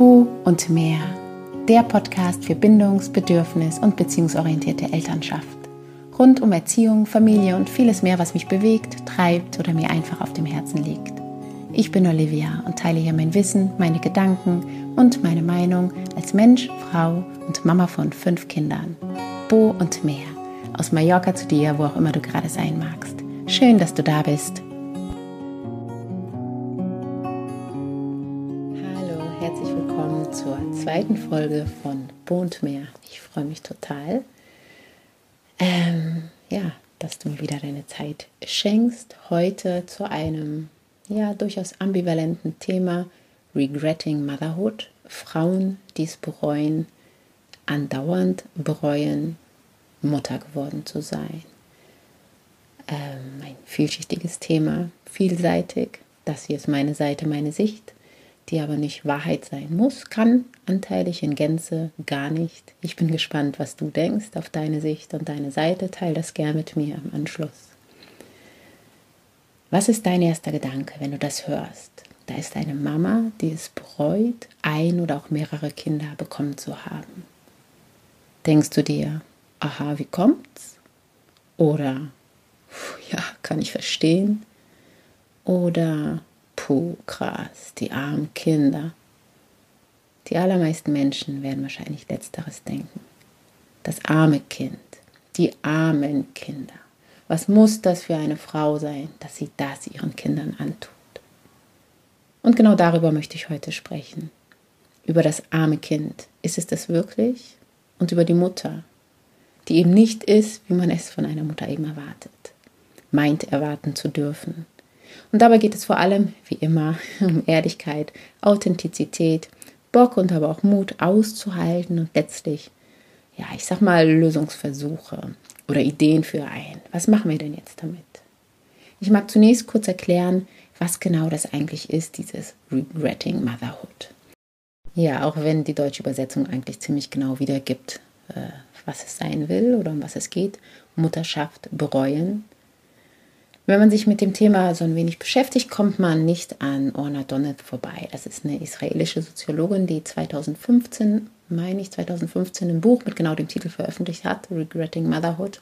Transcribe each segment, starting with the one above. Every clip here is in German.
Bu und mehr. Der Podcast für bindungs-, bedürfnis- und beziehungsorientierte Elternschaft. Rund um Erziehung, Familie und vieles mehr, was mich bewegt, treibt oder mir einfach auf dem Herzen liegt. Ich bin Olivia und teile hier mein Wissen, meine Gedanken und meine Meinung als Mensch, Frau und Mama von fünf Kindern. Bo und mehr. Aus Mallorca zu dir, wo auch immer du gerade sein magst. Schön, dass du da bist. Zweiten Folge von Bo und mehr. Ich freue mich total. Ähm, ja, dass du mir wieder deine Zeit schenkst. Heute zu einem ja durchaus ambivalenten Thema Regretting Motherhood. Frauen, die es bereuen, andauernd bereuen, Mutter geworden zu sein. Ähm, ein vielschichtiges Thema, vielseitig. Das hier ist meine Seite, meine Sicht, die aber nicht Wahrheit sein muss, kann anteilig in Gänze gar nicht. Ich bin gespannt, was du denkst auf deine Sicht und deine Seite. Teil das gern mit mir im Anschluss. Was ist dein erster Gedanke, wenn du das hörst? Da ist eine Mama, die es bereut, ein oder auch mehrere Kinder bekommen zu haben. Denkst du dir, aha, wie kommt's? Oder, ja, kann ich verstehen? Oder, puh, krass, die armen Kinder. Die allermeisten Menschen werden wahrscheinlich letzteres denken. Das arme Kind, die armen Kinder. Was muss das für eine Frau sein, dass sie das ihren Kindern antut? Und genau darüber möchte ich heute sprechen. Über das arme Kind. Ist es das wirklich? Und über die Mutter, die eben nicht ist, wie man es von einer Mutter eben erwartet, meint erwarten zu dürfen. Und dabei geht es vor allem, wie immer, um Ehrlichkeit, Authentizität, Bock und aber auch Mut auszuhalten und letztlich, ja, ich sag mal, Lösungsversuche oder Ideen für ein. Was machen wir denn jetzt damit? Ich mag zunächst kurz erklären, was genau das eigentlich ist, dieses Regretting Motherhood. Ja, auch wenn die deutsche Übersetzung eigentlich ziemlich genau wiedergibt, äh, was es sein will oder um was es geht. Mutterschaft bereuen. Wenn man sich mit dem Thema so ein wenig beschäftigt, kommt man nicht an Orna Donnet vorbei. Das ist eine israelische Soziologin, die 2015 meine ich, 2015 ein Buch mit genau dem Titel veröffentlicht hat, Regretting Motherhood,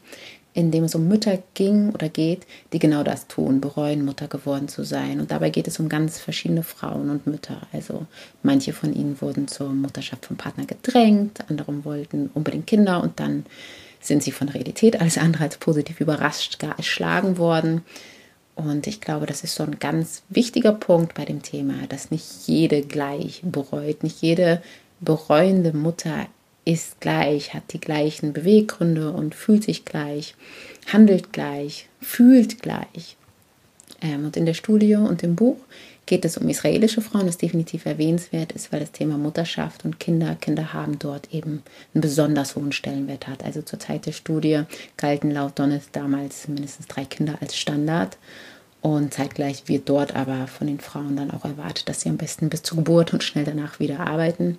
in dem es um Mütter ging oder geht, die genau das tun, bereuen, Mutter geworden zu sein. Und dabei geht es um ganz verschiedene Frauen und Mütter. Also manche von ihnen wurden zur Mutterschaft vom Partner gedrängt, andere wollten unbedingt Kinder und dann sind sie von Realität alles andere als positiv überrascht, gar erschlagen worden. Und ich glaube, das ist so ein ganz wichtiger Punkt bei dem Thema, dass nicht jede gleich bereut, nicht jede bereuende Mutter ist gleich, hat die gleichen Beweggründe und fühlt sich gleich, handelt gleich, fühlt gleich. Ähm, und in der Studie und im Buch geht es um israelische Frauen, das definitiv erwähnenswert ist, weil das Thema Mutterschaft und Kinder, Kinder haben dort eben einen besonders hohen Stellenwert hat. Also zur Zeit der Studie galten laut Donnes damals mindestens drei Kinder als Standard. Und zeitgleich wird dort aber von den Frauen dann auch erwartet, dass sie am besten bis zur Geburt und schnell danach wieder arbeiten.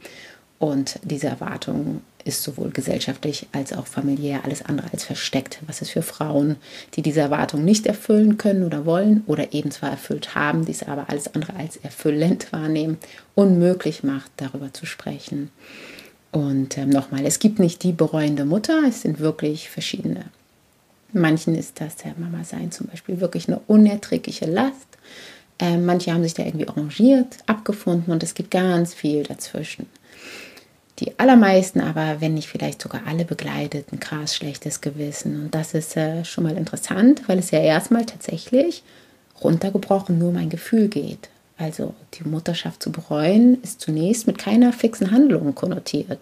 Und diese Erwartung ist sowohl gesellschaftlich als auch familiär alles andere als versteckt, was es für Frauen, die diese Erwartung nicht erfüllen können oder wollen oder eben zwar erfüllt haben, diese aber alles andere als erfüllend wahrnehmen, unmöglich macht, darüber zu sprechen. Und ähm, nochmal, es gibt nicht die bereuende Mutter, es sind wirklich verschiedene Manchen ist das der Mama sein zum Beispiel wirklich eine unerträgliche Last. Äh, manche haben sich da irgendwie arrangiert, abgefunden und es gibt ganz viel dazwischen. Die allermeisten aber, wenn nicht vielleicht sogar alle begleitet, ein krass schlechtes Gewissen. Und das ist äh, schon mal interessant, weil es ja erstmal tatsächlich runtergebrochen nur mein Gefühl geht. Also die Mutterschaft zu bereuen ist zunächst mit keiner fixen Handlung konnotiert.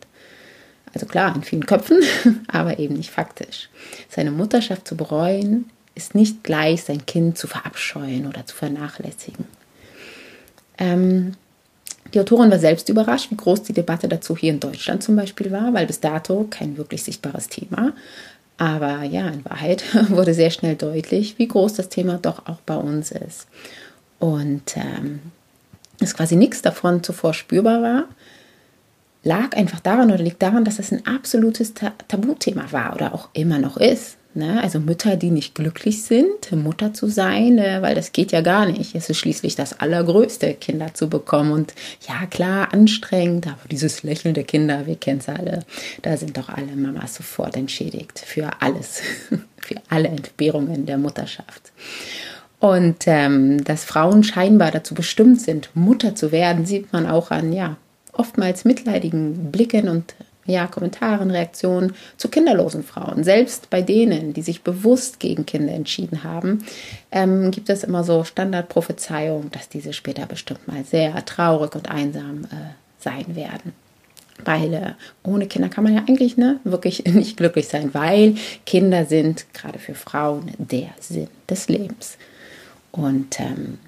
Also klar, in vielen Köpfen, aber eben nicht faktisch. Seine Mutterschaft zu bereuen ist nicht gleich, sein Kind zu verabscheuen oder zu vernachlässigen. Ähm, die Autorin war selbst überrascht, wie groß die Debatte dazu hier in Deutschland zum Beispiel war, weil bis dato kein wirklich sichtbares Thema. Aber ja, in Wahrheit wurde sehr schnell deutlich, wie groß das Thema doch auch bei uns ist. Und ähm, dass quasi nichts davon zuvor spürbar war, lag einfach daran oder liegt daran, dass es ein absolutes Tabuthema war oder auch immer noch ist. Ne? Also Mütter, die nicht glücklich sind, Mutter zu sein, äh, weil das geht ja gar nicht. Es ist schließlich das Allergrößte, Kinder zu bekommen. Und ja, klar, anstrengend, aber dieses Lächeln der Kinder, wir kennen es alle, da sind doch alle Mamas sofort entschädigt für alles, für alle Entbehrungen der Mutterschaft. Und ähm, dass Frauen scheinbar dazu bestimmt sind, Mutter zu werden, sieht man auch an, ja, oftmals mitleidigen Blicken und ja, Kommentaren, Reaktionen zu kinderlosen Frauen. Selbst bei denen, die sich bewusst gegen Kinder entschieden haben, ähm, gibt es immer so Standardprophezeiungen, dass diese später bestimmt mal sehr traurig und einsam äh, sein werden. Weil äh, ohne Kinder kann man ja eigentlich ne, wirklich nicht glücklich sein, weil Kinder sind gerade für Frauen der Sinn des Lebens. Und ähm,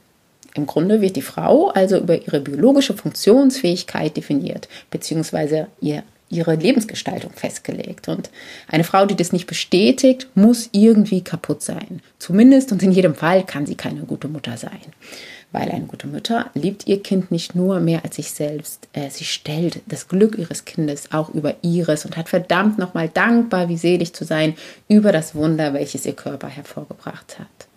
im Grunde wird die Frau also über ihre biologische Funktionsfähigkeit definiert, beziehungsweise ihr ihre Lebensgestaltung festgelegt. Und eine Frau, die das nicht bestätigt, muss irgendwie kaputt sein. Zumindest und in jedem Fall kann sie keine gute Mutter sein. Weil eine gute Mutter liebt ihr Kind nicht nur mehr als sich selbst. Äh, sie stellt das Glück ihres Kindes auch über ihres und hat verdammt nochmal dankbar, wie selig zu sein über das Wunder, welches ihr Körper hervorgebracht hat.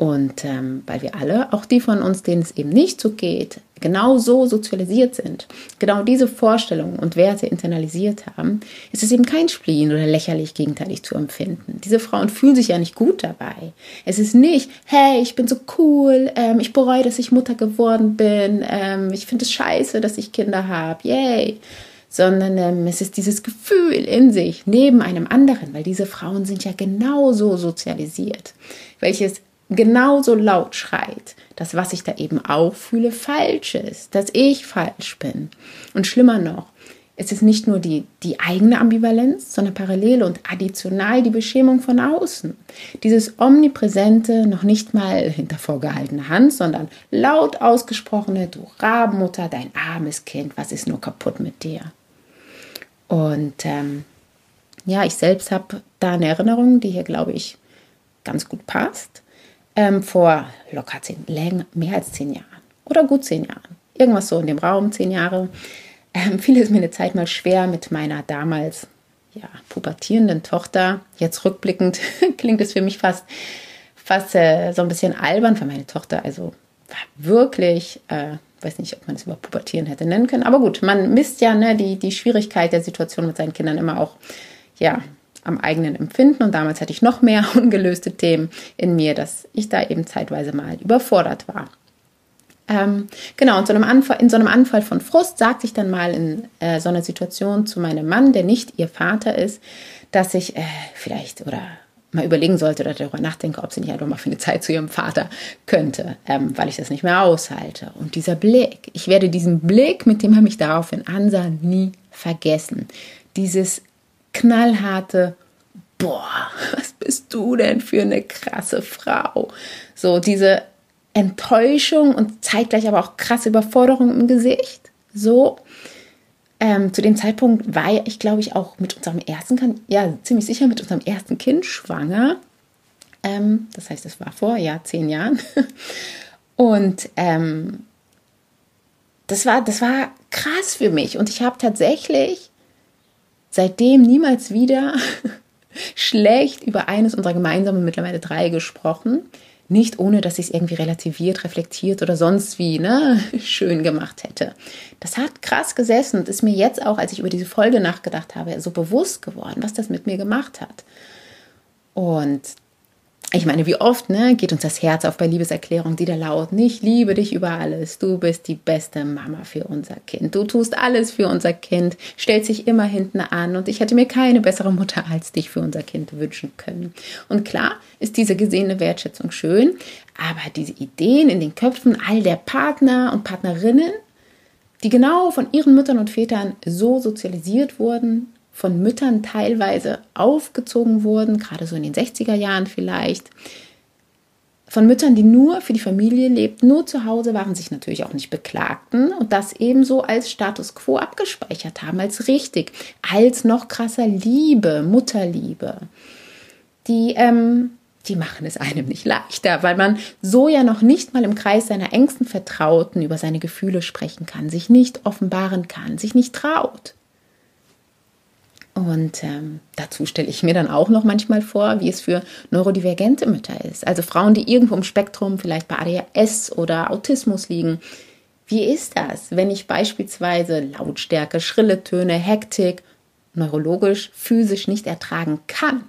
Und ähm, weil wir alle, auch die von uns, denen es eben nicht so geht, genau so sozialisiert sind, genau diese Vorstellungen und Werte internalisiert haben, ist es eben kein Spleen oder lächerlich gegenteilig zu empfinden. Diese Frauen fühlen sich ja nicht gut dabei. Es ist nicht, hey, ich bin so cool, ähm, ich bereue, dass ich Mutter geworden bin, ähm, ich finde es scheiße, dass ich Kinder habe, yay sondern ähm, es ist dieses Gefühl in sich neben einem anderen, weil diese Frauen sind ja genauso sozialisiert, welches genauso laut schreit, dass was ich da eben auch fühle falsch ist, dass ich falsch bin. Und schlimmer noch, es ist nicht nur die, die eigene Ambivalenz, sondern parallel und additional die Beschämung von außen. Dieses omnipräsente, noch nicht mal hinter vorgehaltener Hand, sondern laut ausgesprochene, du Rabenmutter, dein armes Kind, was ist nur kaputt mit dir? Und ähm, ja, ich selbst habe da eine Erinnerung, die hier, glaube ich, ganz gut passt ähm, vor locker zehn, länger, mehr als zehn Jahren oder gut zehn Jahren. Irgendwas so in dem Raum, zehn Jahre. Ähm, fiel es mir eine Zeit mal schwer mit meiner damals ja, pubertierenden Tochter. Jetzt rückblickend klingt es für mich fast, fast äh, so ein bisschen albern für meine Tochter. Also war wirklich, äh, weiß nicht, ob man es über Pubertieren hätte nennen können. Aber gut, man misst ja ne, die, die Schwierigkeit der Situation mit seinen Kindern immer auch ja, am eigenen Empfinden. Und damals hatte ich noch mehr ungelöste Themen in mir, dass ich da eben zeitweise mal überfordert war. Ähm, genau, und so Anfall, in so einem Anfall von Frust sagte ich dann mal in äh, so einer Situation zu meinem Mann, der nicht ihr Vater ist, dass ich äh, vielleicht oder mal überlegen sollte oder darüber nachdenke, ob sie nicht einfach mal für eine Zeit zu ihrem Vater könnte, ähm, weil ich das nicht mehr aushalte. Und dieser Blick, ich werde diesen Blick, mit dem er mich daraufhin ansah, nie vergessen. Dieses knallharte, boah, was bist du denn für eine krasse Frau? So diese Enttäuschung und zeitgleich aber auch krasse Überforderung im Gesicht. So. Ähm, zu dem Zeitpunkt war ich, glaube ich, auch mit unserem ersten Kind, ja, ziemlich sicher mit unserem ersten Kind schwanger. Ähm, das heißt, es war vor, ja, zehn Jahren. Und ähm, das, war, das war krass für mich. Und ich habe tatsächlich seitdem niemals wieder schlecht über eines unserer gemeinsamen mittlerweile drei gesprochen. Nicht ohne, dass ich es irgendwie relativiert, reflektiert oder sonst wie ne, schön gemacht hätte. Das hat krass gesessen und ist mir jetzt auch, als ich über diese Folge nachgedacht habe, so bewusst geworden, was das mit mir gemacht hat. Und ich meine, wie oft ne, geht uns das Herz auf bei Liebeserklärungen, die da lauten, ich liebe dich über alles, du bist die beste Mama für unser Kind, du tust alles für unser Kind, stellst sich immer hinten an und ich hätte mir keine bessere Mutter als dich für unser Kind wünschen können. Und klar ist diese gesehene Wertschätzung schön, aber diese Ideen in den Köpfen all der Partner und Partnerinnen, die genau von ihren Müttern und Vätern so sozialisiert wurden, von Müttern teilweise aufgezogen wurden, gerade so in den 60er Jahren vielleicht. Von Müttern, die nur für die Familie lebten, nur zu Hause waren, sich natürlich auch nicht beklagten und das ebenso als Status quo abgespeichert haben, als richtig, als noch krasser Liebe, Mutterliebe. Die, ähm, die machen es einem nicht leichter, weil man so ja noch nicht mal im Kreis seiner engsten Vertrauten über seine Gefühle sprechen kann, sich nicht offenbaren kann, sich nicht traut. Und ähm, dazu stelle ich mir dann auch noch manchmal vor, wie es für neurodivergente Mütter ist. Also Frauen, die irgendwo im Spektrum, vielleicht bei ADHS oder Autismus liegen. Wie ist das, wenn ich beispielsweise Lautstärke, schrille Töne, Hektik neurologisch, physisch nicht ertragen kann?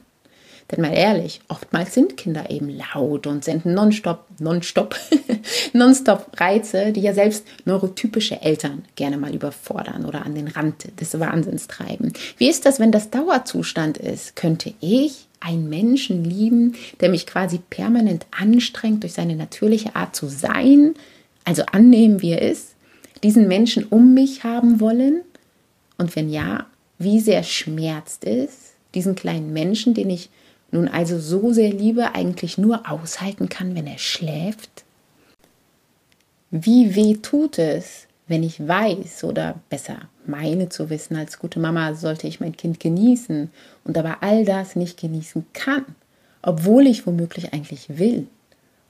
Denn mal ehrlich, oftmals sind Kinder eben laut und senden nonstop, nonstop, nonstop Reize, die ja selbst neurotypische Eltern gerne mal überfordern oder an den Rand des Wahnsinns treiben. Wie ist das, wenn das Dauerzustand ist? Könnte ich einen Menschen lieben, der mich quasi permanent anstrengt durch seine natürliche Art zu sein, also annehmen, wie er ist, diesen Menschen um mich haben wollen? Und wenn ja, wie sehr schmerzt es, diesen kleinen Menschen, den ich nun also so sehr liebe, eigentlich nur aushalten kann, wenn er schläft? Wie weh tut es, wenn ich weiß oder besser meine zu wissen, als gute Mama sollte ich mein Kind genießen und aber all das nicht genießen kann, obwohl ich womöglich eigentlich will,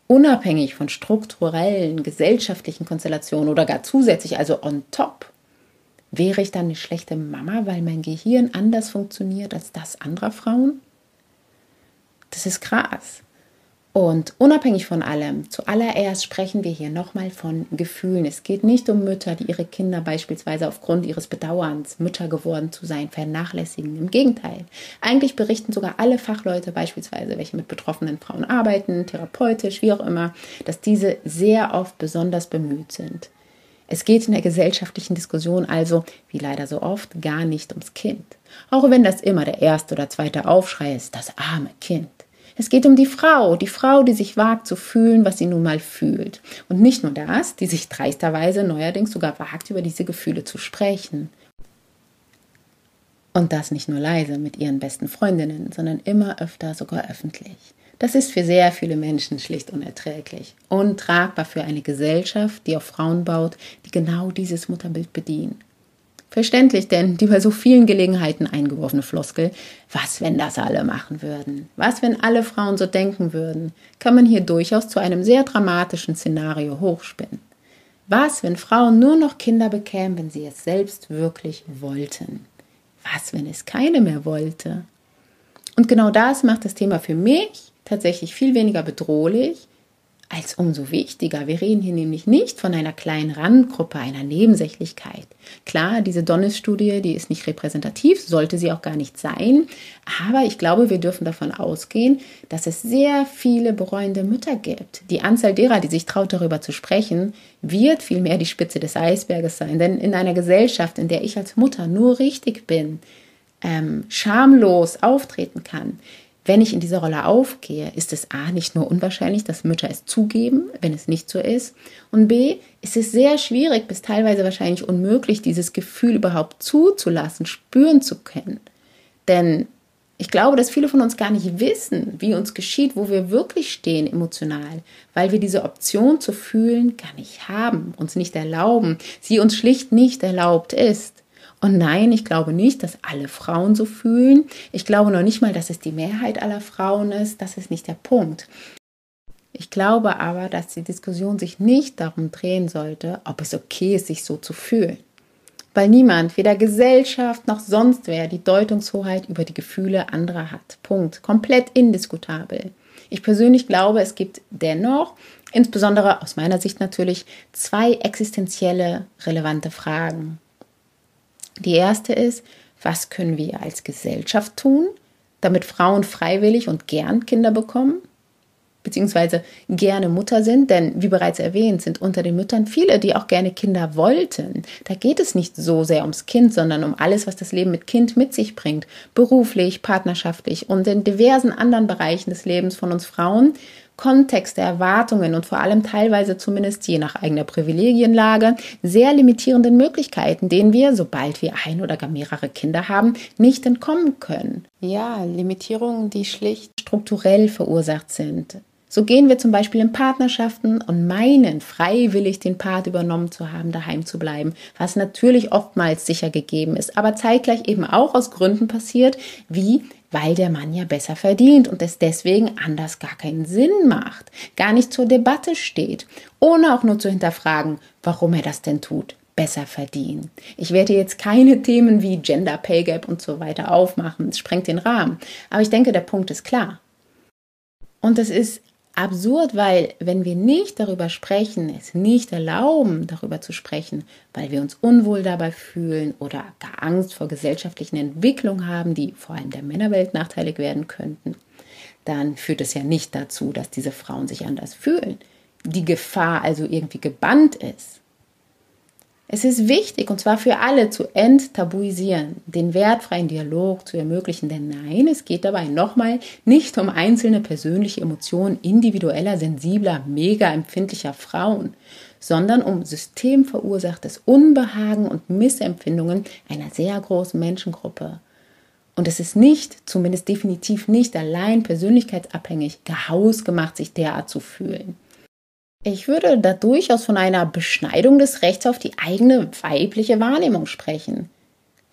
unabhängig von strukturellen, gesellschaftlichen Konstellationen oder gar zusätzlich, also on top. Wäre ich dann eine schlechte Mama, weil mein Gehirn anders funktioniert als das anderer Frauen? Das ist krass. Und unabhängig von allem, zuallererst sprechen wir hier nochmal von Gefühlen. Es geht nicht um Mütter, die ihre Kinder beispielsweise aufgrund ihres Bedauerns, Mütter geworden zu sein, vernachlässigen. Im Gegenteil. Eigentlich berichten sogar alle Fachleute, beispielsweise welche mit betroffenen Frauen arbeiten, therapeutisch, wie auch immer, dass diese sehr oft besonders bemüht sind. Es geht in der gesellschaftlichen Diskussion also, wie leider so oft, gar nicht ums Kind. Auch wenn das immer der erste oder zweite Aufschrei ist, das arme Kind. Es geht um die Frau, die Frau, die sich wagt zu fühlen, was sie nun mal fühlt. Und nicht nur das, die sich dreisterweise neuerdings sogar wagt, über diese Gefühle zu sprechen. Und das nicht nur leise mit ihren besten Freundinnen, sondern immer öfter sogar öffentlich. Das ist für sehr viele Menschen schlicht unerträglich. Untragbar für eine Gesellschaft, die auf Frauen baut, die genau dieses Mutterbild bedienen. Verständlich, denn die bei so vielen Gelegenheiten eingeworfene Floskel, was wenn das alle machen würden? Was wenn alle Frauen so denken würden? Kann man hier durchaus zu einem sehr dramatischen Szenario hochspinnen. Was, wenn Frauen nur noch Kinder bekämen, wenn sie es selbst wirklich wollten? Was, wenn es keine mehr wollte? Und genau das macht das Thema für mich tatsächlich viel weniger bedrohlich, als umso wichtiger. Wir reden hier nämlich nicht von einer kleinen Randgruppe, einer Nebensächlichkeit. Klar, diese Donnes-Studie, die ist nicht repräsentativ, sollte sie auch gar nicht sein. Aber ich glaube, wir dürfen davon ausgehen, dass es sehr viele bereuende Mütter gibt. Die Anzahl derer, die sich traut, darüber zu sprechen, wird vielmehr die Spitze des Eisberges sein. Denn in einer Gesellschaft, in der ich als Mutter nur richtig bin, ähm, schamlos auftreten kann, wenn ich in dieser Rolle aufgehe, ist es A nicht nur unwahrscheinlich, dass Mütter es zugeben, wenn es nicht so ist. Und B ist es sehr schwierig, bis teilweise wahrscheinlich unmöglich, dieses Gefühl überhaupt zuzulassen, spüren zu können. Denn ich glaube, dass viele von uns gar nicht wissen, wie uns geschieht, wo wir wirklich stehen emotional, weil wir diese Option zu fühlen gar nicht haben, uns nicht erlauben, sie uns schlicht nicht erlaubt ist. Und nein, ich glaube nicht, dass alle Frauen so fühlen. Ich glaube noch nicht mal, dass es die Mehrheit aller Frauen ist. Das ist nicht der Punkt. Ich glaube aber, dass die Diskussion sich nicht darum drehen sollte, ob es okay ist, sich so zu fühlen. Weil niemand, weder Gesellschaft noch sonst wer, die Deutungshoheit über die Gefühle anderer hat. Punkt. Komplett indiskutabel. Ich persönlich glaube, es gibt dennoch, insbesondere aus meiner Sicht natürlich, zwei existenzielle relevante Fragen, die erste ist, was können wir als Gesellschaft tun, damit Frauen freiwillig und gern Kinder bekommen? beziehungsweise gerne Mutter sind, denn wie bereits erwähnt, sind unter den Müttern viele, die auch gerne Kinder wollten. Da geht es nicht so sehr ums Kind, sondern um alles, was das Leben mit Kind mit sich bringt, beruflich, partnerschaftlich und in diversen anderen Bereichen des Lebens von uns Frauen, Kontexte, Erwartungen und vor allem teilweise zumindest je nach eigener Privilegienlage sehr limitierenden Möglichkeiten, denen wir, sobald wir ein oder gar mehrere Kinder haben, nicht entkommen können. Ja, Limitierungen, die schlicht strukturell verursacht sind. So gehen wir zum Beispiel in Partnerschaften und meinen, freiwillig den Part übernommen zu haben, daheim zu bleiben, was natürlich oftmals sicher gegeben ist, aber zeitgleich eben auch aus Gründen passiert, wie weil der Mann ja besser verdient und es deswegen anders gar keinen Sinn macht, gar nicht zur Debatte steht, ohne auch nur zu hinterfragen, warum er das denn tut. besser verdienen. Ich werde jetzt keine Themen wie Gender Pay Gap und so weiter aufmachen, es sprengt den Rahmen. Aber ich denke, der Punkt ist klar. Und es ist absurd, weil wenn wir nicht darüber sprechen, es nicht erlauben, darüber zu sprechen, weil wir uns unwohl dabei fühlen oder gar Angst vor gesellschaftlichen Entwicklungen haben, die vor allem der Männerwelt nachteilig werden könnten, dann führt es ja nicht dazu, dass diese Frauen sich anders fühlen. Die Gefahr also irgendwie gebannt ist. Es ist wichtig, und zwar für alle, zu enttabuisieren, den wertfreien Dialog zu ermöglichen. Denn nein, es geht dabei nochmal nicht um einzelne persönliche Emotionen individueller, sensibler, mega empfindlicher Frauen, sondern um systemverursachtes Unbehagen und Missempfindungen einer sehr großen Menschengruppe. Und es ist nicht, zumindest definitiv nicht allein persönlichkeitsabhängig, gehausgemacht, sich derart zu fühlen. Ich würde da durchaus von einer Beschneidung des Rechts auf die eigene weibliche Wahrnehmung sprechen.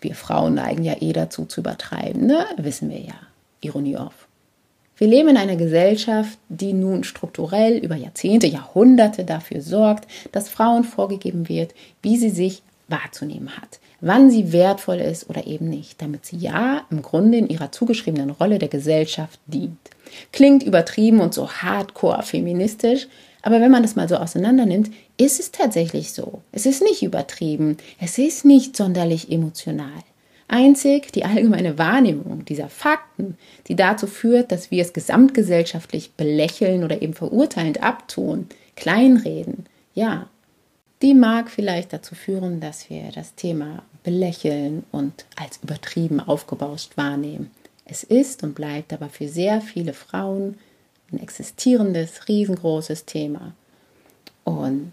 Wir Frauen neigen ja eh dazu zu übertreiben, ne? Wissen wir ja. Ironie auf. Wir leben in einer Gesellschaft, die nun strukturell über Jahrzehnte, Jahrhunderte dafür sorgt, dass Frauen vorgegeben wird, wie sie sich wahrzunehmen hat, wann sie wertvoll ist oder eben nicht, damit sie ja im Grunde in ihrer zugeschriebenen Rolle der Gesellschaft dient. Klingt übertrieben und so hardcore feministisch, aber wenn man das mal so auseinander nimmt, ist es tatsächlich so. Es ist nicht übertrieben. Es ist nicht sonderlich emotional. Einzig die allgemeine Wahrnehmung dieser Fakten, die dazu führt, dass wir es gesamtgesellschaftlich belächeln oder eben verurteilend abtun, kleinreden, ja, die mag vielleicht dazu führen, dass wir das Thema belächeln und als übertrieben aufgebauscht wahrnehmen. Es ist und bleibt aber für sehr viele Frauen ein existierendes, riesengroßes Thema. Und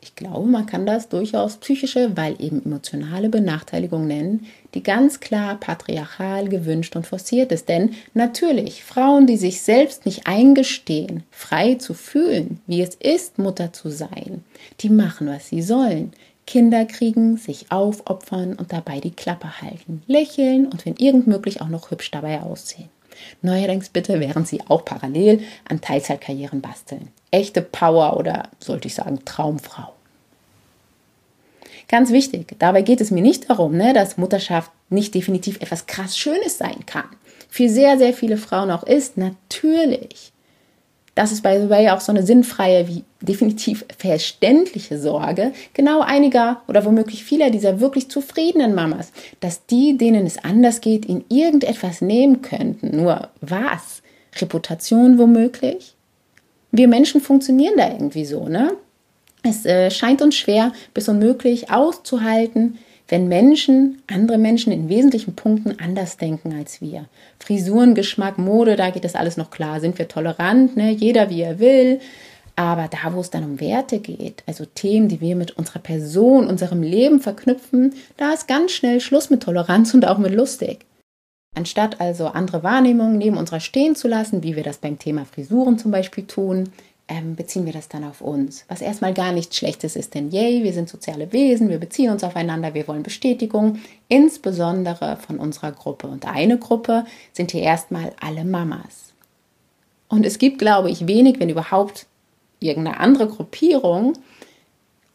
ich glaube, man kann das durchaus psychische, weil eben emotionale Benachteiligung nennen, die ganz klar patriarchal gewünscht und forciert ist. Denn natürlich, Frauen, die sich selbst nicht eingestehen, frei zu fühlen, wie es ist, Mutter zu sein, die machen, was sie sollen. Kinder kriegen, sich aufopfern und dabei die Klappe halten, lächeln und wenn irgend möglich auch noch hübsch dabei aussehen. Neuerdings bitte, während Sie auch parallel an Teilzeitkarrieren basteln. Echte Power oder sollte ich sagen Traumfrau. Ganz wichtig, dabei geht es mir nicht darum, ne, dass Mutterschaft nicht definitiv etwas krass Schönes sein kann. Für sehr, sehr viele Frauen auch ist, natürlich. Das ist by the way auch so eine sinnfreie, wie definitiv verständliche Sorge, genau einiger oder womöglich vieler dieser wirklich zufriedenen Mamas, dass die, denen es anders geht, in irgendetwas nehmen könnten. Nur was? Reputation womöglich? Wir Menschen funktionieren da irgendwie so, ne? Es äh, scheint uns schwer bis unmöglich auszuhalten, wenn Menschen, andere Menschen in wesentlichen Punkten anders denken als wir. Frisuren, Geschmack, Mode, da geht das alles noch klar. Sind wir tolerant, ne? jeder wie er will. Aber da, wo es dann um Werte geht, also Themen, die wir mit unserer Person, unserem Leben verknüpfen, da ist ganz schnell Schluss mit Toleranz und auch mit lustig. Anstatt also andere Wahrnehmungen neben unserer stehen zu lassen, wie wir das beim Thema Frisuren zum Beispiel tun, ähm, beziehen wir das dann auf uns. Was erstmal gar nichts Schlechtes ist, denn yay, wir sind soziale Wesen, wir beziehen uns aufeinander, wir wollen Bestätigung, insbesondere von unserer Gruppe. Und eine Gruppe sind hier erstmal alle Mamas. Und es gibt, glaube ich, wenig, wenn überhaupt irgendeine andere Gruppierung,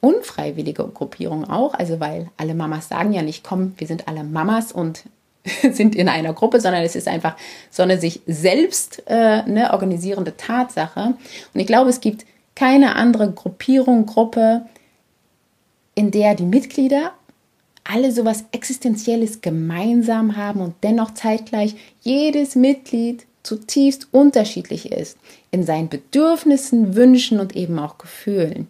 unfreiwillige Gruppierung auch, also weil alle Mamas sagen ja nicht, komm, wir sind alle Mamas und sind in einer Gruppe, sondern es ist einfach so eine sich selbst äh, ne, organisierende Tatsache. Und ich glaube, es gibt keine andere Gruppierung, Gruppe, in der die Mitglieder alle sowas Existenzielles gemeinsam haben und dennoch zeitgleich jedes Mitglied zutiefst unterschiedlich ist in seinen Bedürfnissen, Wünschen und eben auch Gefühlen.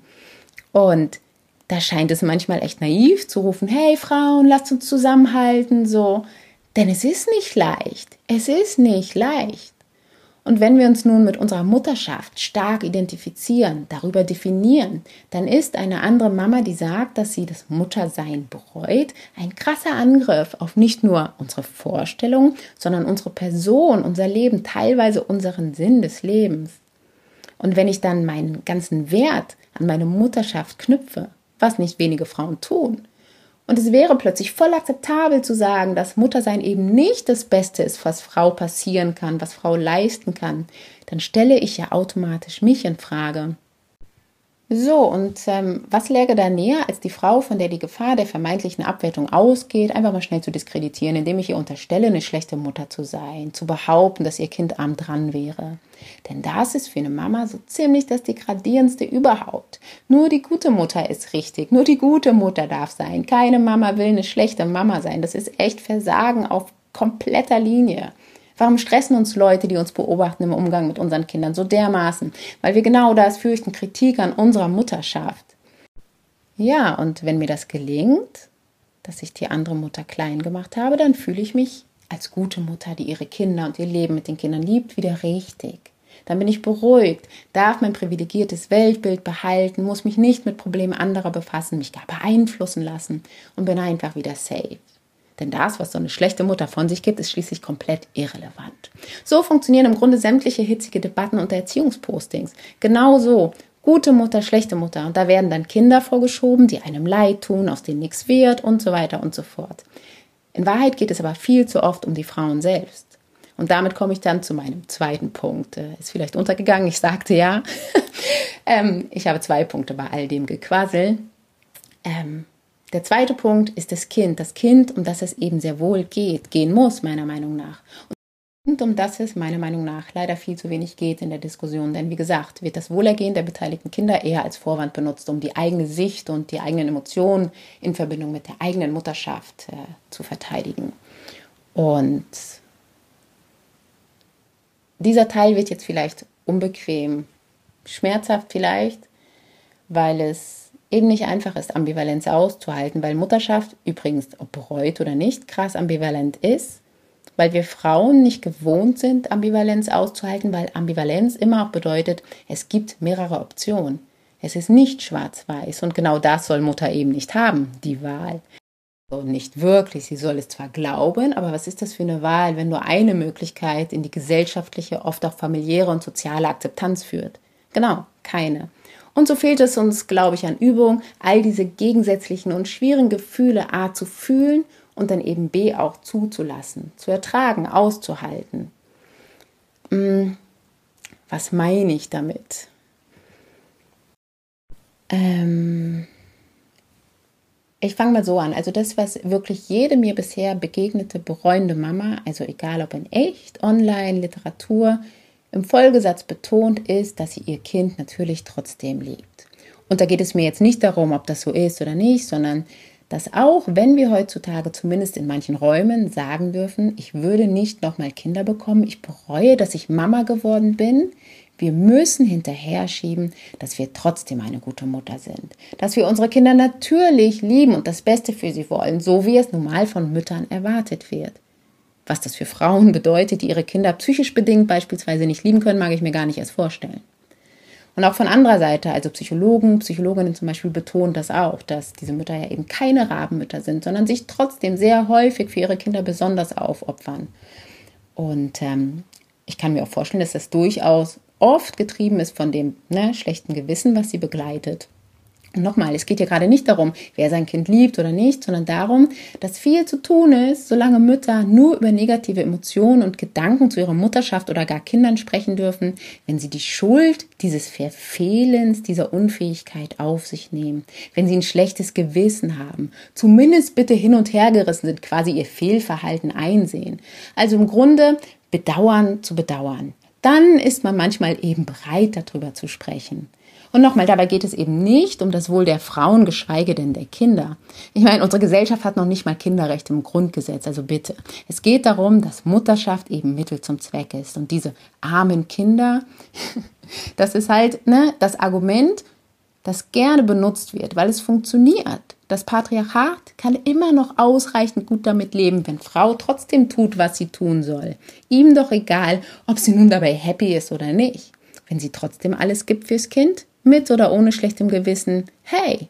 Und da scheint es manchmal echt naiv zu rufen, hey Frauen, lasst uns zusammenhalten, so. Denn es ist nicht leicht. Es ist nicht leicht. Und wenn wir uns nun mit unserer Mutterschaft stark identifizieren, darüber definieren, dann ist eine andere Mama, die sagt, dass sie das Muttersein bereut, ein krasser Angriff auf nicht nur unsere Vorstellung, sondern unsere Person, unser Leben, teilweise unseren Sinn des Lebens. Und wenn ich dann meinen ganzen Wert an meine Mutterschaft knüpfe, was nicht wenige Frauen tun, und es wäre plötzlich voll akzeptabel zu sagen, dass Muttersein eben nicht das Beste ist, was Frau passieren kann, was Frau leisten kann. Dann stelle ich ja automatisch mich in Frage. So, und ähm, was läge da näher, als die Frau, von der die Gefahr der vermeintlichen Abwertung ausgeht, einfach mal schnell zu diskreditieren, indem ich ihr unterstelle, eine schlechte Mutter zu sein, zu behaupten, dass ihr Kind arm dran wäre. Denn das ist für eine Mama so ziemlich das Degradierendste überhaupt. Nur die gute Mutter ist richtig, nur die gute Mutter darf sein. Keine Mama will eine schlechte Mama sein. Das ist echt Versagen auf kompletter Linie. Warum stressen uns Leute, die uns beobachten im Umgang mit unseren Kindern so dermaßen? Weil wir genau das fürchten, Kritik an unserer Mutterschaft. Ja, und wenn mir das gelingt, dass ich die andere Mutter klein gemacht habe, dann fühle ich mich als gute Mutter, die ihre Kinder und ihr Leben mit den Kindern liebt, wieder richtig. Dann bin ich beruhigt, darf mein privilegiertes Weltbild behalten, muss mich nicht mit Problemen anderer befassen, mich gar beeinflussen lassen und bin einfach wieder safe. Denn das, was so eine schlechte Mutter von sich gibt, ist schließlich komplett irrelevant. So funktionieren im Grunde sämtliche hitzige Debatten unter Erziehungspostings. Genau so. Gute Mutter, schlechte Mutter. Und da werden dann Kinder vorgeschoben, die einem leid tun, aus denen nichts wird und so weiter und so fort. In Wahrheit geht es aber viel zu oft um die Frauen selbst. Und damit komme ich dann zu meinem zweiten Punkt. Äh, ist vielleicht untergegangen, ich sagte ja. ähm, ich habe zwei Punkte bei all dem Gequassel. Ähm, der zweite Punkt ist das Kind. Das Kind, um das es eben sehr wohl geht, gehen muss, meiner Meinung nach. Und um das es meiner Meinung nach leider viel zu wenig geht in der Diskussion. Denn wie gesagt, wird das Wohlergehen der beteiligten Kinder eher als Vorwand benutzt, um die eigene Sicht und die eigenen Emotionen in Verbindung mit der eigenen Mutterschaft äh, zu verteidigen. Und dieser Teil wird jetzt vielleicht unbequem, schmerzhaft vielleicht, weil es eben nicht einfach ist, Ambivalenz auszuhalten, weil Mutterschaft übrigens, ob bereut oder nicht, krass ambivalent ist, weil wir Frauen nicht gewohnt sind, Ambivalenz auszuhalten, weil Ambivalenz immer auch bedeutet, es gibt mehrere Optionen. Es ist nicht schwarz-weiß und genau das soll Mutter eben nicht haben, die Wahl. So, nicht wirklich, sie soll es zwar glauben, aber was ist das für eine Wahl, wenn nur eine Möglichkeit in die gesellschaftliche, oft auch familiäre und soziale Akzeptanz führt? Genau, keine. Und so fehlt es uns, glaube ich, an Übung, all diese gegensätzlichen und schwierigen Gefühle A zu fühlen und dann eben B auch zuzulassen, zu ertragen, auszuhalten. Hm, was meine ich damit? Ähm ich fange mal so an. Also das, was wirklich jede mir bisher begegnete bereuende Mama, also egal ob in echt, online, Literatur, im Folgesatz betont ist, dass sie ihr Kind natürlich trotzdem liebt. Und da geht es mir jetzt nicht darum, ob das so ist oder nicht, sondern dass auch wenn wir heutzutage zumindest in manchen Räumen sagen dürfen, ich würde nicht nochmal Kinder bekommen, ich bereue, dass ich Mama geworden bin, wir müssen hinterher schieben, dass wir trotzdem eine gute Mutter sind, dass wir unsere Kinder natürlich lieben und das Beste für sie wollen, so wie es normal von Müttern erwartet wird. Was das für Frauen bedeutet, die ihre Kinder psychisch bedingt beispielsweise nicht lieben können, mag ich mir gar nicht erst vorstellen. Und auch von anderer Seite, also Psychologen, Psychologinnen zum Beispiel betonen das auch, dass diese Mütter ja eben keine Rabenmütter sind, sondern sich trotzdem sehr häufig für ihre Kinder besonders aufopfern. Und ähm, ich kann mir auch vorstellen, dass das durchaus oft getrieben ist von dem ne, schlechten Gewissen, was sie begleitet. Nochmal, es geht ja gerade nicht darum, wer sein Kind liebt oder nicht, sondern darum, dass viel zu tun ist, solange Mütter nur über negative Emotionen und Gedanken zu ihrer Mutterschaft oder gar Kindern sprechen dürfen, wenn sie die Schuld dieses Verfehlens, dieser Unfähigkeit auf sich nehmen, wenn sie ein schlechtes Gewissen haben, zumindest bitte hin und her gerissen sind, quasi ihr Fehlverhalten einsehen. Also im Grunde bedauern zu bedauern. Dann ist man manchmal eben bereit, darüber zu sprechen. Und nochmal, dabei geht es eben nicht um das Wohl der Frauen, geschweige denn der Kinder. Ich meine, unsere Gesellschaft hat noch nicht mal Kinderrechte im Grundgesetz, also bitte. Es geht darum, dass Mutterschaft eben Mittel zum Zweck ist. Und diese armen Kinder, das ist halt ne, das Argument, das gerne benutzt wird, weil es funktioniert. Das Patriarchat kann immer noch ausreichend gut damit leben, wenn Frau trotzdem tut, was sie tun soll. Ihm doch egal, ob sie nun dabei happy ist oder nicht. Wenn sie trotzdem alles gibt fürs Kind, mit oder ohne schlechtem Gewissen, hey.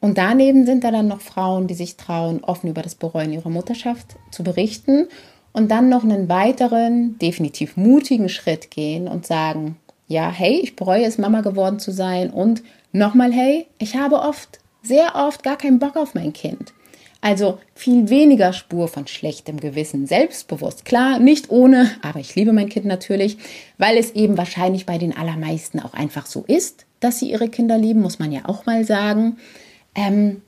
Und daneben sind da dann noch Frauen, die sich trauen, offen über das Bereuen ihrer Mutterschaft zu berichten und dann noch einen weiteren, definitiv mutigen Schritt gehen und sagen, ja, hey, ich bereue es, Mama geworden zu sein und nochmal, hey, ich habe oft, sehr oft gar keinen Bock auf mein Kind. Also viel weniger Spur von schlechtem Gewissen, selbstbewusst. Klar, nicht ohne, aber ich liebe mein Kind natürlich, weil es eben wahrscheinlich bei den allermeisten auch einfach so ist, dass sie ihre Kinder lieben, muss man ja auch mal sagen. Ähm,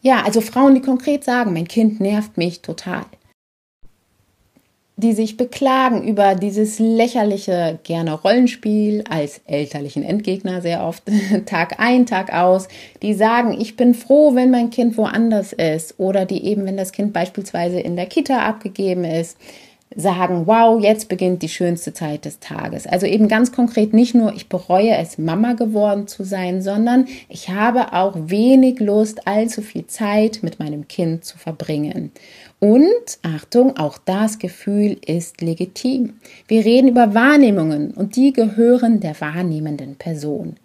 ja, also Frauen, die konkret sagen, mein Kind nervt mich total die sich beklagen über dieses lächerliche gerne Rollenspiel als elterlichen Endgegner sehr oft Tag ein, Tag aus, die sagen, ich bin froh, wenn mein Kind woanders ist oder die eben, wenn das Kind beispielsweise in der Kita abgegeben ist, sagen, wow, jetzt beginnt die schönste Zeit des Tages. Also eben ganz konkret nicht nur, ich bereue es, Mama geworden zu sein, sondern ich habe auch wenig Lust, allzu viel Zeit mit meinem Kind zu verbringen. Und Achtung, auch das Gefühl ist legitim. Wir reden über Wahrnehmungen und die gehören der wahrnehmenden Person.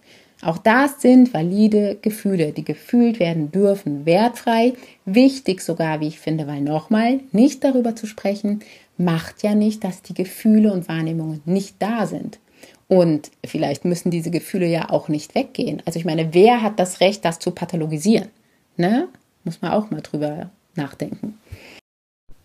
Auch das sind valide Gefühle, die gefühlt werden dürfen, wertfrei, wichtig sogar, wie ich finde, weil nochmal, nicht darüber zu sprechen, macht ja nicht, dass die Gefühle und Wahrnehmungen nicht da sind. Und vielleicht müssen diese Gefühle ja auch nicht weggehen. Also ich meine, wer hat das Recht, das zu pathologisieren? Ne? Muss man auch mal drüber nachdenken.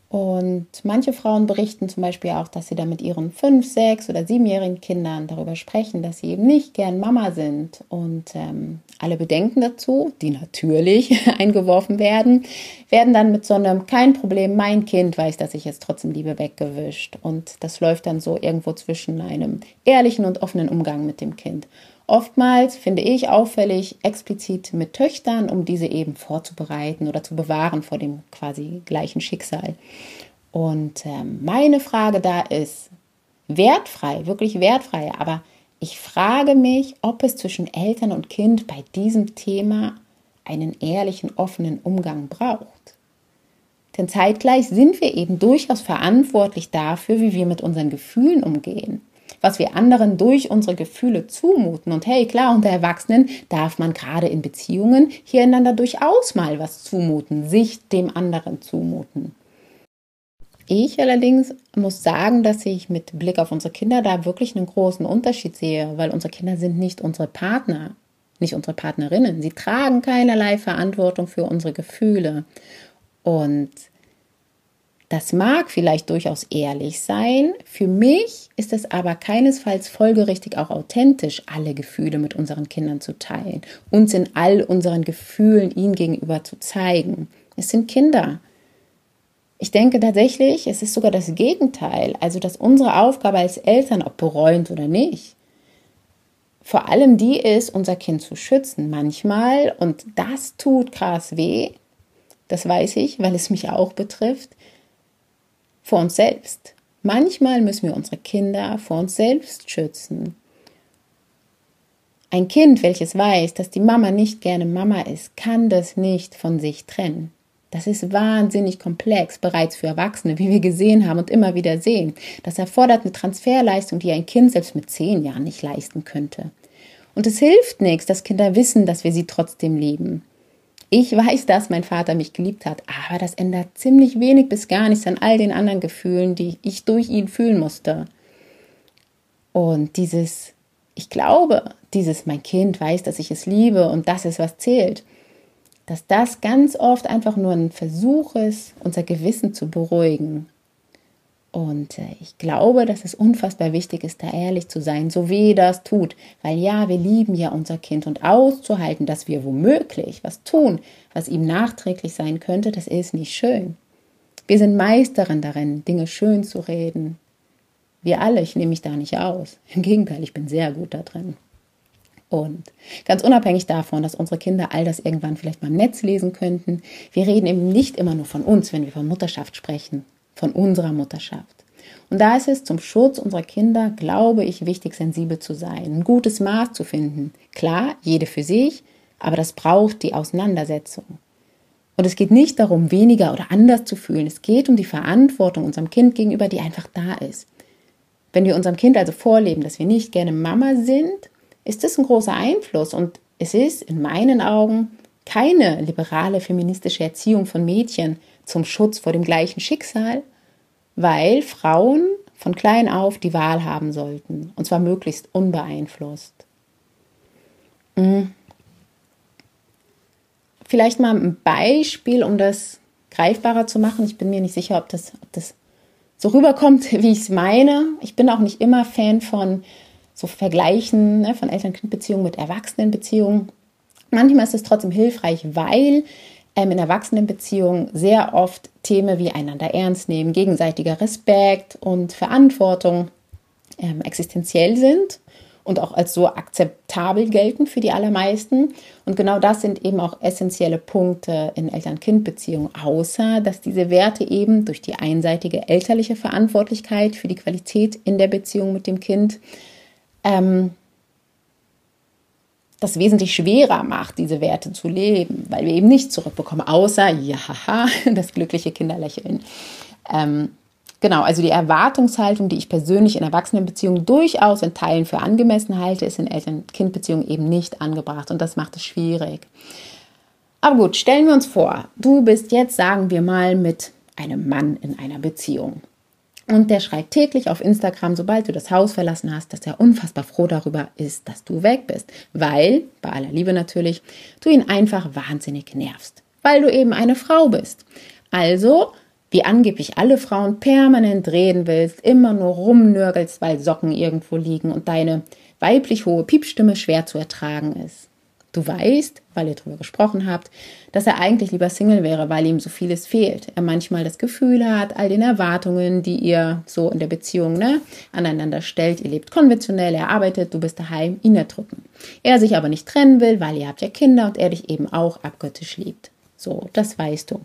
Und manche Frauen berichten zum Beispiel auch, dass sie da mit ihren fünf, sechs oder siebenjährigen Kindern darüber sprechen, dass sie eben nicht gern Mama sind. Und ähm, alle Bedenken dazu, die natürlich eingeworfen werden, werden dann mit so einem kein Problem, mein Kind weiß, dass ich es trotzdem liebe, weggewischt. Und das läuft dann so irgendwo zwischen einem ehrlichen und offenen Umgang mit dem Kind. Oftmals finde ich auffällig explizit mit Töchtern, um diese eben vorzubereiten oder zu bewahren vor dem quasi gleichen Schicksal. Und ähm, meine Frage da ist wertfrei, wirklich wertfrei, aber ich frage mich, ob es zwischen Eltern und Kind bei diesem Thema einen ehrlichen, offenen Umgang braucht. Denn zeitgleich sind wir eben durchaus verantwortlich dafür, wie wir mit unseren Gefühlen umgehen was wir anderen durch unsere Gefühle zumuten. Und hey, klar, unter Erwachsenen darf man gerade in Beziehungen hier einander durchaus mal was zumuten, sich dem anderen zumuten. Ich allerdings muss sagen, dass ich mit Blick auf unsere Kinder da wirklich einen großen Unterschied sehe, weil unsere Kinder sind nicht unsere Partner, nicht unsere Partnerinnen. Sie tragen keinerlei Verantwortung für unsere Gefühle. Und das mag vielleicht durchaus ehrlich sein, für mich ist es aber keinesfalls folgerichtig auch authentisch, alle Gefühle mit unseren Kindern zu teilen, uns in all unseren Gefühlen ihnen gegenüber zu zeigen. Es sind Kinder. Ich denke tatsächlich, es ist sogar das Gegenteil, also dass unsere Aufgabe als Eltern, ob bereuend oder nicht, vor allem die ist, unser Kind zu schützen. Manchmal, und das tut krass weh, das weiß ich, weil es mich auch betrifft, vor uns selbst. Manchmal müssen wir unsere Kinder vor uns selbst schützen. Ein Kind, welches weiß, dass die Mama nicht gerne Mama ist, kann das nicht von sich trennen. Das ist wahnsinnig komplex, bereits für Erwachsene, wie wir gesehen haben und immer wieder sehen. Das erfordert eine Transferleistung, die ein Kind selbst mit zehn Jahren nicht leisten könnte. Und es hilft nichts, dass Kinder wissen, dass wir sie trotzdem lieben. Ich weiß, dass mein Vater mich geliebt hat, aber das ändert ziemlich wenig bis gar nichts an all den anderen Gefühlen, die ich durch ihn fühlen musste. Und dieses, ich glaube, dieses, mein Kind weiß, dass ich es liebe und das ist, was zählt, dass das ganz oft einfach nur ein Versuch ist, unser Gewissen zu beruhigen und äh, ich glaube, dass es unfassbar wichtig ist, da ehrlich zu sein, so wie das tut. Weil ja, wir lieben ja unser Kind und auszuhalten, dass wir womöglich was tun, was ihm nachträglich sein könnte, das ist nicht schön. Wir sind Meisterin darin, Dinge schön zu reden. Wir alle, ich nehme mich da nicht aus. Im Gegenteil, ich bin sehr gut da drin. Und ganz unabhängig davon, dass unsere Kinder all das irgendwann vielleicht mal im Netz lesen könnten, wir reden eben nicht immer nur von uns, wenn wir von Mutterschaft sprechen, von unserer Mutterschaft. Und da ist es zum Schutz unserer Kinder, glaube ich, wichtig, sensibel zu sein, ein gutes Maß zu finden. Klar, jede für sich, aber das braucht die Auseinandersetzung. Und es geht nicht darum, weniger oder anders zu fühlen. Es geht um die Verantwortung unserem Kind gegenüber, die einfach da ist. Wenn wir unserem Kind also vorleben, dass wir nicht gerne Mama sind, ist das ein großer Einfluss. Und es ist in meinen Augen keine liberale feministische Erziehung von Mädchen, zum Schutz vor dem gleichen Schicksal, weil Frauen von klein auf die Wahl haben sollten, und zwar möglichst unbeeinflusst. Mhm. Vielleicht mal ein Beispiel, um das greifbarer zu machen. Ich bin mir nicht sicher, ob das, ob das so rüberkommt, wie ich es meine. Ich bin auch nicht immer Fan von so Vergleichen ne, von Eltern-Kind-Beziehungen mit Erwachsenenbeziehungen. Manchmal ist es trotzdem hilfreich, weil ähm, in Erwachsenenbeziehungen sehr oft Themen wie einander ernst nehmen, gegenseitiger Respekt und Verantwortung ähm, existenziell sind und auch als so akzeptabel gelten für die allermeisten. Und genau das sind eben auch essentielle Punkte in Eltern-Kind-Beziehungen, außer dass diese Werte eben durch die einseitige elterliche Verantwortlichkeit für die Qualität in der Beziehung mit dem Kind ähm, das wesentlich schwerer macht, diese Werte zu leben, weil wir eben nicht zurückbekommen, außer, ja, das glückliche Kinderlächeln. Ähm, Genau, also die Erwartungshaltung, die ich persönlich in Erwachsenenbeziehungen durchaus in Teilen für angemessen halte, ist in Eltern-Kind-Beziehungen eben nicht angebracht und das macht es schwierig. Aber gut, stellen wir uns vor, du bist jetzt, sagen wir mal, mit einem Mann in einer Beziehung. Und der schreibt täglich auf Instagram, sobald du das Haus verlassen hast, dass er unfassbar froh darüber ist, dass du weg bist. Weil, bei aller Liebe natürlich, du ihn einfach wahnsinnig nervst. Weil du eben eine Frau bist. Also wie angeblich alle Frauen permanent reden willst, immer nur rumnörgelst, weil Socken irgendwo liegen und deine weiblich hohe Piepstimme schwer zu ertragen ist. Du weißt, weil ihr darüber gesprochen habt, dass er eigentlich lieber Single wäre, weil ihm so vieles fehlt. Er manchmal das Gefühl hat, all den Erwartungen, die ihr so in der Beziehung ne, aneinander stellt, ihr lebt konventionell, er arbeitet, du bist daheim, ihn erdrücken. Er sich aber nicht trennen will, weil ihr habt ja Kinder und er dich eben auch abgöttisch liebt. So, das weißt du.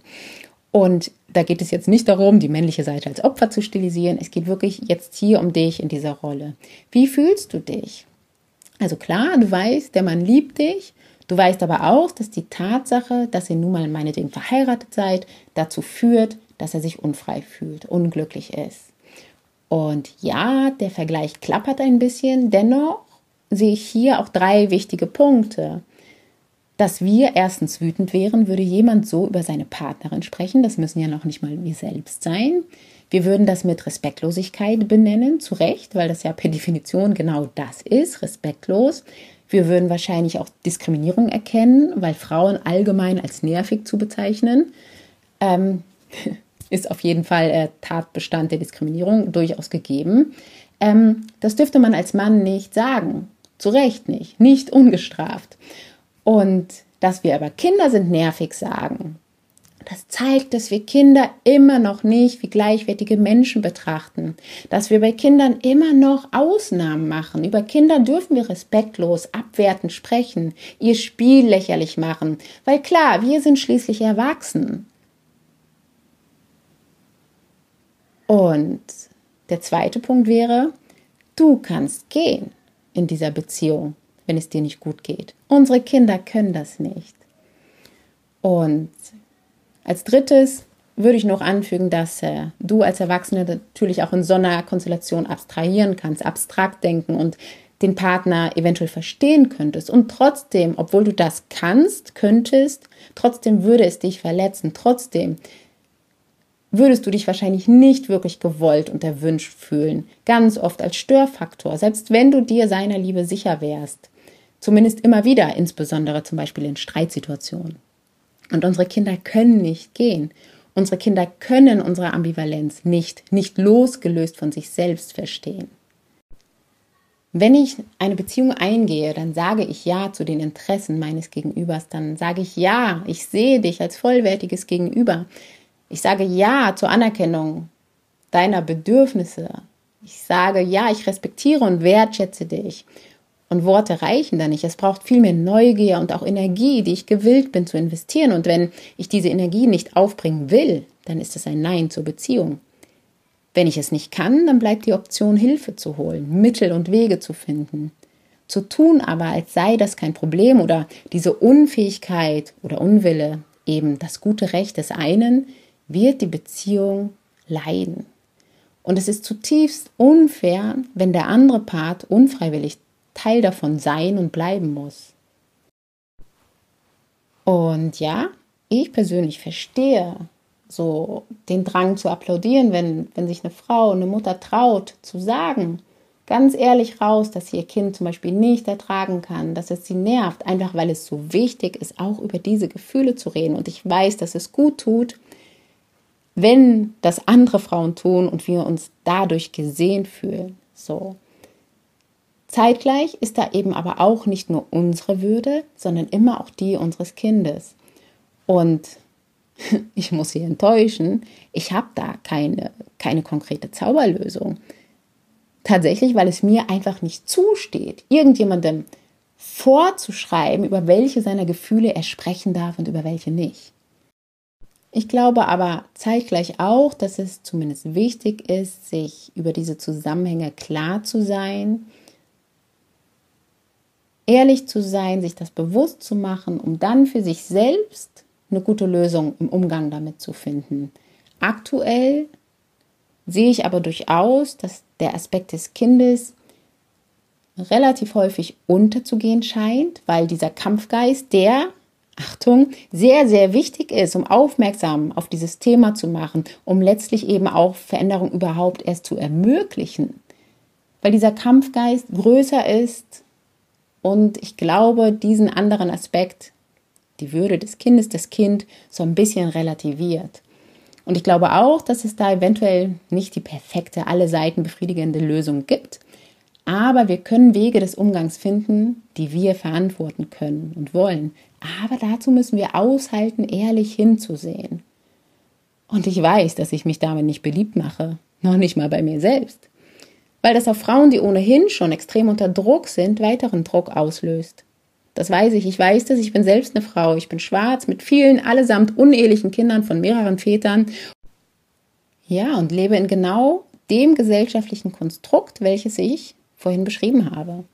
Und da geht es jetzt nicht darum, die männliche Seite als Opfer zu stilisieren. Es geht wirklich jetzt hier um dich in dieser Rolle. Wie fühlst du dich? Also klar, du weißt, der Mann liebt dich. Du weißt aber auch, dass die Tatsache, dass ihr nun mal meinetwegen verheiratet seid, dazu führt, dass er sich unfrei fühlt, unglücklich ist. Und ja, der Vergleich klappert ein bisschen. Dennoch sehe ich hier auch drei wichtige Punkte dass wir erstens wütend wären, würde jemand so über seine Partnerin sprechen. Das müssen ja noch nicht mal wir selbst sein. Wir würden das mit Respektlosigkeit benennen, zu Recht, weil das ja per Definition genau das ist, respektlos. Wir würden wahrscheinlich auch Diskriminierung erkennen, weil Frauen allgemein als nervig zu bezeichnen, ähm, ist auf jeden Fall äh, Tatbestand der Diskriminierung durchaus gegeben. Ähm, das dürfte man als Mann nicht sagen. Zu Recht nicht, nicht ungestraft. Und dass wir aber Kinder sind nervig sagen, das zeigt, dass wir Kinder immer noch nicht wie gleichwertige Menschen betrachten, dass wir bei Kindern immer noch Ausnahmen machen. Über Kinder dürfen wir respektlos, abwertend sprechen, ihr Spiel lächerlich machen, weil klar, wir sind schließlich erwachsen. Und der zweite Punkt wäre, du kannst gehen in dieser Beziehung wenn es dir nicht gut geht. Unsere Kinder können das nicht. Und als drittes würde ich noch anfügen, dass äh, du als Erwachsene natürlich auch in so einer Konstellation abstrahieren kannst, abstrakt denken und den Partner eventuell verstehen könntest. Und trotzdem, obwohl du das kannst, könntest, trotzdem würde es dich verletzen. Trotzdem würdest du dich wahrscheinlich nicht wirklich gewollt und erwünscht fühlen. Ganz oft als Störfaktor, selbst wenn du dir seiner Liebe sicher wärst. Zumindest immer wieder, insbesondere zum Beispiel in Streitsituationen. Und unsere Kinder können nicht gehen. Unsere Kinder können unsere Ambivalenz nicht, nicht losgelöst von sich selbst verstehen. Wenn ich eine Beziehung eingehe, dann sage ich Ja zu den Interessen meines Gegenübers, dann sage ich Ja, ich sehe dich als vollwertiges Gegenüber. Ich sage Ja zur Anerkennung deiner Bedürfnisse. Ich sage Ja, ich respektiere und wertschätze dich. Und Worte reichen da nicht. Es braucht viel mehr Neugier und auch Energie, die ich gewillt bin zu investieren. Und wenn ich diese Energie nicht aufbringen will, dann ist es ein Nein zur Beziehung. Wenn ich es nicht kann, dann bleibt die Option, Hilfe zu holen, Mittel und Wege zu finden. Zu tun aber, als sei das kein Problem oder diese Unfähigkeit oder Unwille, eben das gute Recht des einen, wird die Beziehung leiden. Und es ist zutiefst unfair, wenn der andere Part unfreiwillig Teil davon sein und bleiben muss. Und ja, ich persönlich verstehe so den Drang zu applaudieren, wenn, wenn sich eine Frau, eine Mutter traut zu sagen, ganz ehrlich raus, dass sie ihr Kind zum Beispiel nicht ertragen kann, dass es sie nervt, einfach weil es so wichtig ist, auch über diese Gefühle zu reden. Und ich weiß, dass es gut tut, wenn das andere Frauen tun und wir uns dadurch gesehen fühlen. So. Zeitgleich ist da eben aber auch nicht nur unsere Würde, sondern immer auch die unseres Kindes. Und ich muss Sie enttäuschen, ich habe da keine, keine konkrete Zauberlösung. Tatsächlich, weil es mir einfach nicht zusteht, irgendjemandem vorzuschreiben, über welche seiner Gefühle er sprechen darf und über welche nicht. Ich glaube aber zeitgleich auch, dass es zumindest wichtig ist, sich über diese Zusammenhänge klar zu sein, ehrlich zu sein, sich das bewusst zu machen, um dann für sich selbst eine gute Lösung im Umgang damit zu finden. Aktuell sehe ich aber durchaus, dass der Aspekt des Kindes relativ häufig unterzugehen scheint, weil dieser Kampfgeist, der, Achtung, sehr, sehr wichtig ist, um aufmerksam auf dieses Thema zu machen, um letztlich eben auch Veränderung überhaupt erst zu ermöglichen. Weil dieser Kampfgeist größer ist und ich glaube, diesen anderen Aspekt, die Würde des Kindes, das Kind, so ein bisschen relativiert. Und ich glaube auch, dass es da eventuell nicht die perfekte, alle Seiten befriedigende Lösung gibt. Aber wir können Wege des Umgangs finden, die wir verantworten können und wollen. Aber dazu müssen wir aushalten, ehrlich hinzusehen. Und ich weiß, dass ich mich damit nicht beliebt mache, noch nicht mal bei mir selbst. Weil das auf Frauen, die ohnehin schon extrem unter Druck sind, weiteren Druck auslöst. Das weiß ich. Ich weiß das. Ich bin selbst eine Frau. Ich bin schwarz mit vielen, allesamt unehelichen Kindern von mehreren Vätern. Ja, und lebe in genau dem gesellschaftlichen Konstrukt, welches ich vorhin beschrieben habe.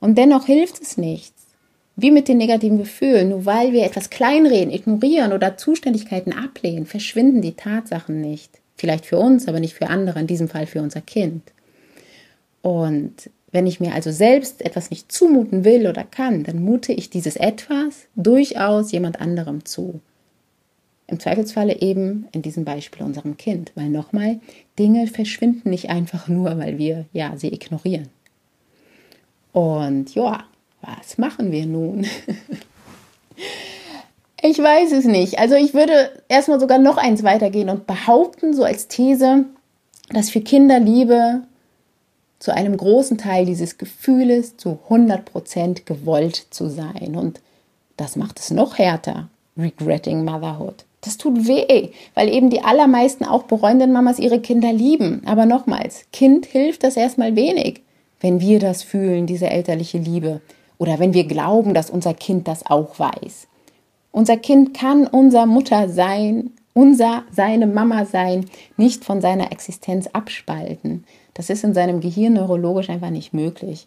Und dennoch hilft es nichts. Wie mit den negativen Gefühlen, nur weil wir etwas kleinreden, ignorieren oder Zuständigkeiten ablehnen, verschwinden die Tatsachen nicht. Vielleicht für uns, aber nicht für andere, in diesem Fall für unser Kind. Und wenn ich mir also selbst etwas nicht zumuten will oder kann, dann mute ich dieses etwas durchaus jemand anderem zu. Im Zweifelsfalle eben in diesem Beispiel unserem Kind, weil nochmal, Dinge verschwinden nicht einfach nur, weil wir ja sie ignorieren. Und ja, was machen wir nun? ich weiß es nicht. Also ich würde erstmal sogar noch eins weitergehen und behaupten, so als These, dass für Kinder Liebe zu einem großen Teil dieses Gefühles zu 100% gewollt zu sein. Und das macht es noch härter. Regretting Motherhood. Das tut weh, weil eben die allermeisten auch bereuenden Mamas ihre Kinder lieben. Aber nochmals, Kind hilft das erstmal wenig wenn wir das fühlen, diese elterliche Liebe, oder wenn wir glauben, dass unser Kind das auch weiß. Unser Kind kann unser Mutter sein, unser, seine Mama sein, nicht von seiner Existenz abspalten. Das ist in seinem Gehirn neurologisch einfach nicht möglich.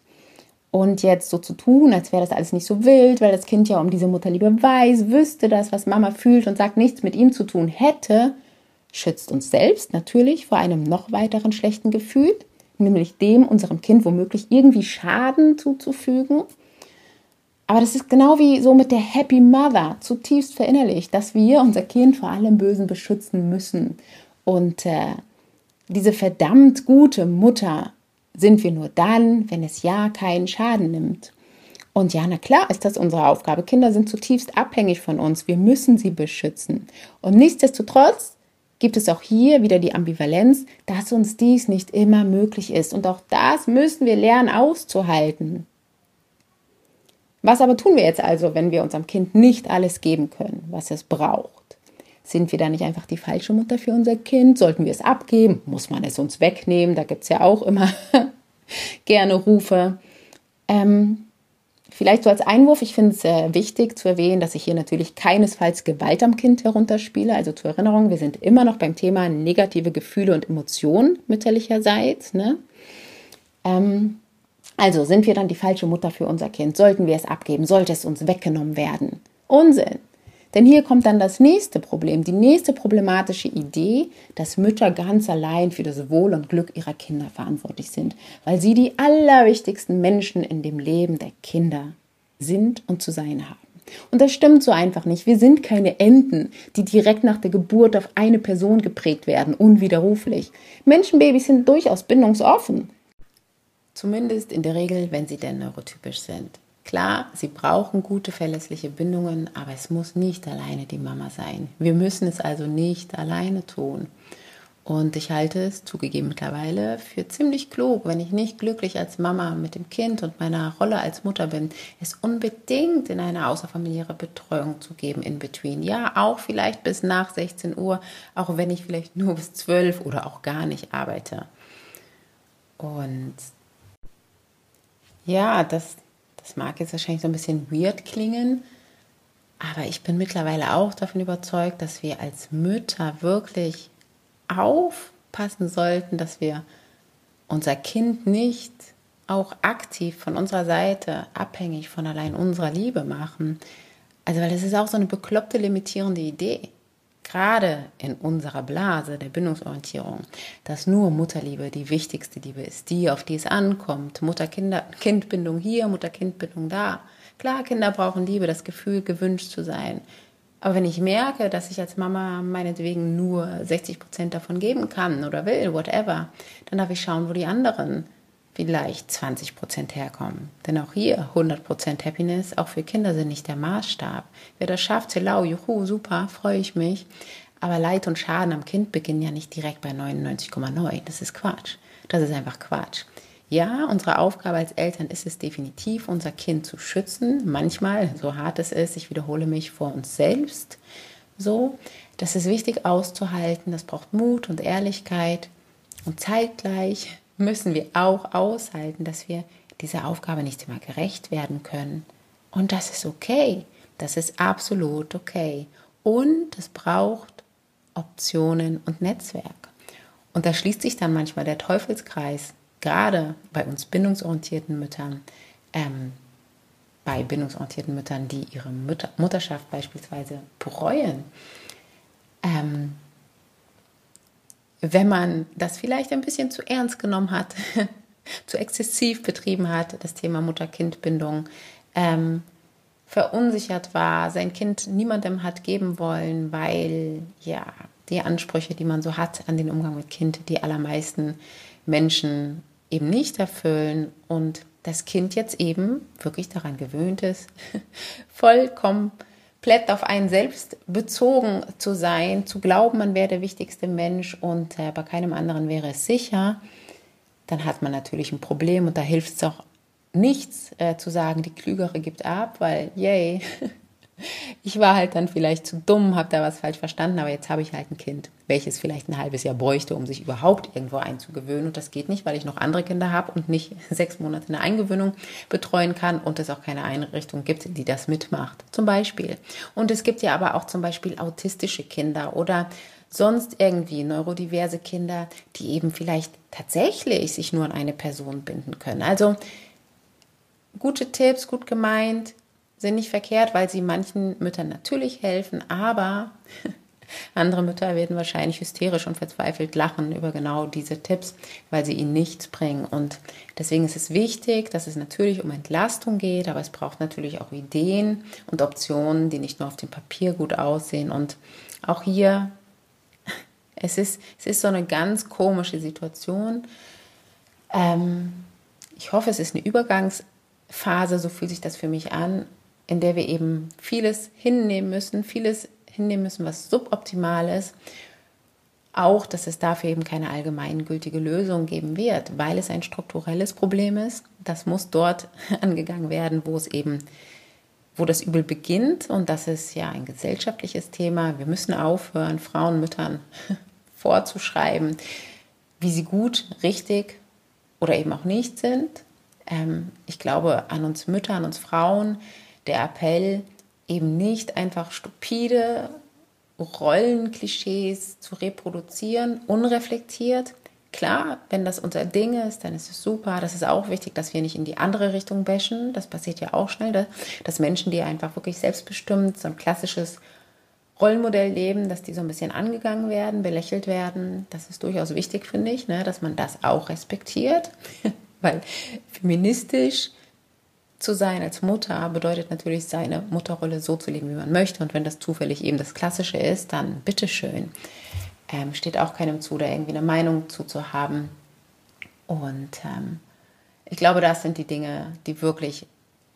Und jetzt so zu tun, als wäre das alles nicht so wild, weil das Kind ja um diese Mutterliebe weiß, wüsste das, was Mama fühlt und sagt, nichts mit ihm zu tun hätte, schützt uns selbst natürlich vor einem noch weiteren schlechten Gefühl nämlich dem unserem Kind womöglich irgendwie Schaden zuzufügen. Aber das ist genau wie so mit der Happy Mother zutiefst verinnerlicht, dass wir unser Kind vor allem Bösen beschützen müssen. Und äh, diese verdammt gute Mutter sind wir nur dann, wenn es ja keinen Schaden nimmt. Und ja, na klar ist das unsere Aufgabe. Kinder sind zutiefst abhängig von uns. Wir müssen sie beschützen. Und nichtsdestotrotz gibt es auch hier wieder die Ambivalenz, dass uns dies nicht immer möglich ist. Und auch das müssen wir lernen auszuhalten. Was aber tun wir jetzt also, wenn wir unserem Kind nicht alles geben können, was es braucht? Sind wir da nicht einfach die falsche Mutter für unser Kind? Sollten wir es abgeben? Muss man es uns wegnehmen? Da gibt es ja auch immer gerne Rufe. Ähm, Vielleicht so als Einwurf, ich finde es äh, wichtig zu erwähnen, dass ich hier natürlich keinesfalls Gewalt am Kind herunterspiele. Also zur Erinnerung, wir sind immer noch beim Thema negative Gefühle und Emotionen mütterlicherseits. Ne? Ähm, also sind wir dann die falsche Mutter für unser Kind? Sollten wir es abgeben? Sollte es uns weggenommen werden? Unsinn. Denn hier kommt dann das nächste Problem, die nächste problematische Idee, dass Mütter ganz allein für das Wohl und Glück ihrer Kinder verantwortlich sind, weil sie die allerwichtigsten Menschen in dem Leben der Kinder sind und zu sein haben. Und das stimmt so einfach nicht. Wir sind keine Enten, die direkt nach der Geburt auf eine Person geprägt werden, unwiderruflich. Menschenbabys sind durchaus bindungsoffen. Zumindest in der Regel, wenn sie denn neurotypisch sind. Klar, sie brauchen gute, verlässliche Bindungen, aber es muss nicht alleine die Mama sein. Wir müssen es also nicht alleine tun. Und ich halte es zugegeben mittlerweile für ziemlich klug, wenn ich nicht glücklich als Mama mit dem Kind und meiner Rolle als Mutter bin, es unbedingt in eine außerfamiliäre Betreuung zu geben in between. Ja, auch vielleicht bis nach 16 Uhr, auch wenn ich vielleicht nur bis 12 oder auch gar nicht arbeite. Und ja, das, das mag jetzt wahrscheinlich so ein bisschen weird klingen, aber ich bin mittlerweile auch davon überzeugt, dass wir als Mütter wirklich aufpassen sollten, dass wir unser Kind nicht auch aktiv von unserer Seite abhängig von allein unserer Liebe machen. Also, weil das ist auch so eine bekloppte, limitierende Idee. Gerade in unserer Blase der Bindungsorientierung, dass nur Mutterliebe die wichtigste Liebe ist, die, auf die es ankommt. Mutter-Kind-Bindung hier, Mutter-Kind-Bindung da. Klar, Kinder brauchen Liebe, das Gefühl, gewünscht zu sein, aber wenn ich merke, dass ich als Mama meinetwegen nur 60 Prozent davon geben kann oder will, whatever, dann darf ich schauen, wo die anderen vielleicht 20 Prozent herkommen. Denn auch hier 100 Prozent Happiness, auch für Kinder sind nicht der Maßstab. Wer das schafft, hello, juhu, super, freue ich mich. Aber Leid und Schaden am Kind beginnen ja nicht direkt bei 99,9. Das ist Quatsch. Das ist einfach Quatsch. Ja, unsere Aufgabe als Eltern ist es definitiv, unser Kind zu schützen. Manchmal, so hart es ist, ich wiederhole mich vor uns selbst. So, das ist wichtig auszuhalten. Das braucht Mut und Ehrlichkeit. Und zeitgleich müssen wir auch aushalten, dass wir dieser Aufgabe nicht immer gerecht werden können. Und das ist okay. Das ist absolut okay. Und es braucht Optionen und Netzwerk. Und da schließt sich dann manchmal der Teufelskreis gerade bei uns bindungsorientierten Müttern, ähm, bei bindungsorientierten Müttern, die ihre Mütter Mutterschaft beispielsweise bereuen, ähm, wenn man das vielleicht ein bisschen zu ernst genommen hat, zu exzessiv betrieben hat, das Thema Mutter-Kind-Bindung, ähm, verunsichert war, sein Kind niemandem hat geben wollen, weil ja die Ansprüche, die man so hat an den Umgang mit Kind, die allermeisten Menschen eben nicht erfüllen und das Kind jetzt eben wirklich daran gewöhnt ist, vollkommen komplett auf einen selbst bezogen zu sein, zu glauben, man wäre der wichtigste Mensch und äh, bei keinem anderen wäre es sicher, dann hat man natürlich ein Problem und da hilft es auch nichts äh, zu sagen, die Klügere gibt ab, weil yay, ich war halt dann vielleicht zu dumm, habe da was falsch verstanden, aber jetzt habe ich halt ein Kind, welches vielleicht ein halbes Jahr bräuchte, um sich überhaupt irgendwo einzugewöhnen. Und das geht nicht, weil ich noch andere Kinder habe und nicht sechs Monate eine Eingewöhnung betreuen kann und es auch keine Einrichtung gibt, die das mitmacht. Zum Beispiel. Und es gibt ja aber auch zum Beispiel autistische Kinder oder sonst irgendwie neurodiverse Kinder, die eben vielleicht tatsächlich sich nur an eine Person binden können. Also gute Tipps, gut gemeint, sind nicht verkehrt, weil sie manchen Müttern natürlich helfen, aber andere Mütter werden wahrscheinlich hysterisch und verzweifelt lachen über genau diese Tipps, weil sie ihnen nichts bringen. Und deswegen ist es wichtig, dass es natürlich um Entlastung geht, aber es braucht natürlich auch Ideen und Optionen, die nicht nur auf dem Papier gut aussehen. Und auch hier, es ist, es ist so eine ganz komische Situation. Ähm, ich hoffe, es ist eine Übergangsphase, so fühlt sich das für mich an in der wir eben vieles hinnehmen müssen, vieles hinnehmen müssen, was suboptimal ist. Auch, dass es dafür eben keine allgemeingültige Lösung geben wird, weil es ein strukturelles Problem ist. Das muss dort angegangen werden, wo es eben, wo das Übel beginnt. Und das ist ja ein gesellschaftliches Thema. Wir müssen aufhören, Frauen, Müttern vorzuschreiben, wie sie gut, richtig oder eben auch nicht sind. Ähm, ich glaube an uns Mütter, an uns Frauen, der Appell, eben nicht einfach stupide Rollenklischees zu reproduzieren, unreflektiert. Klar, wenn das unser Ding ist, dann ist es super. Das ist auch wichtig, dass wir nicht in die andere Richtung bashen. Das passiert ja auch schnell, dass Menschen, die einfach wirklich selbstbestimmt so ein klassisches Rollenmodell leben, dass die so ein bisschen angegangen werden, belächelt werden. Das ist durchaus wichtig, finde ich, ne, dass man das auch respektiert. Weil feministisch zu sein als Mutter bedeutet natürlich, seine Mutterrolle so zu leben, wie man möchte. Und wenn das zufällig eben das Klassische ist, dann bitteschön. Ähm, steht auch keinem zu, da irgendwie eine Meinung zuzuhaben. Und ähm, ich glaube, das sind die Dinge, die wirklich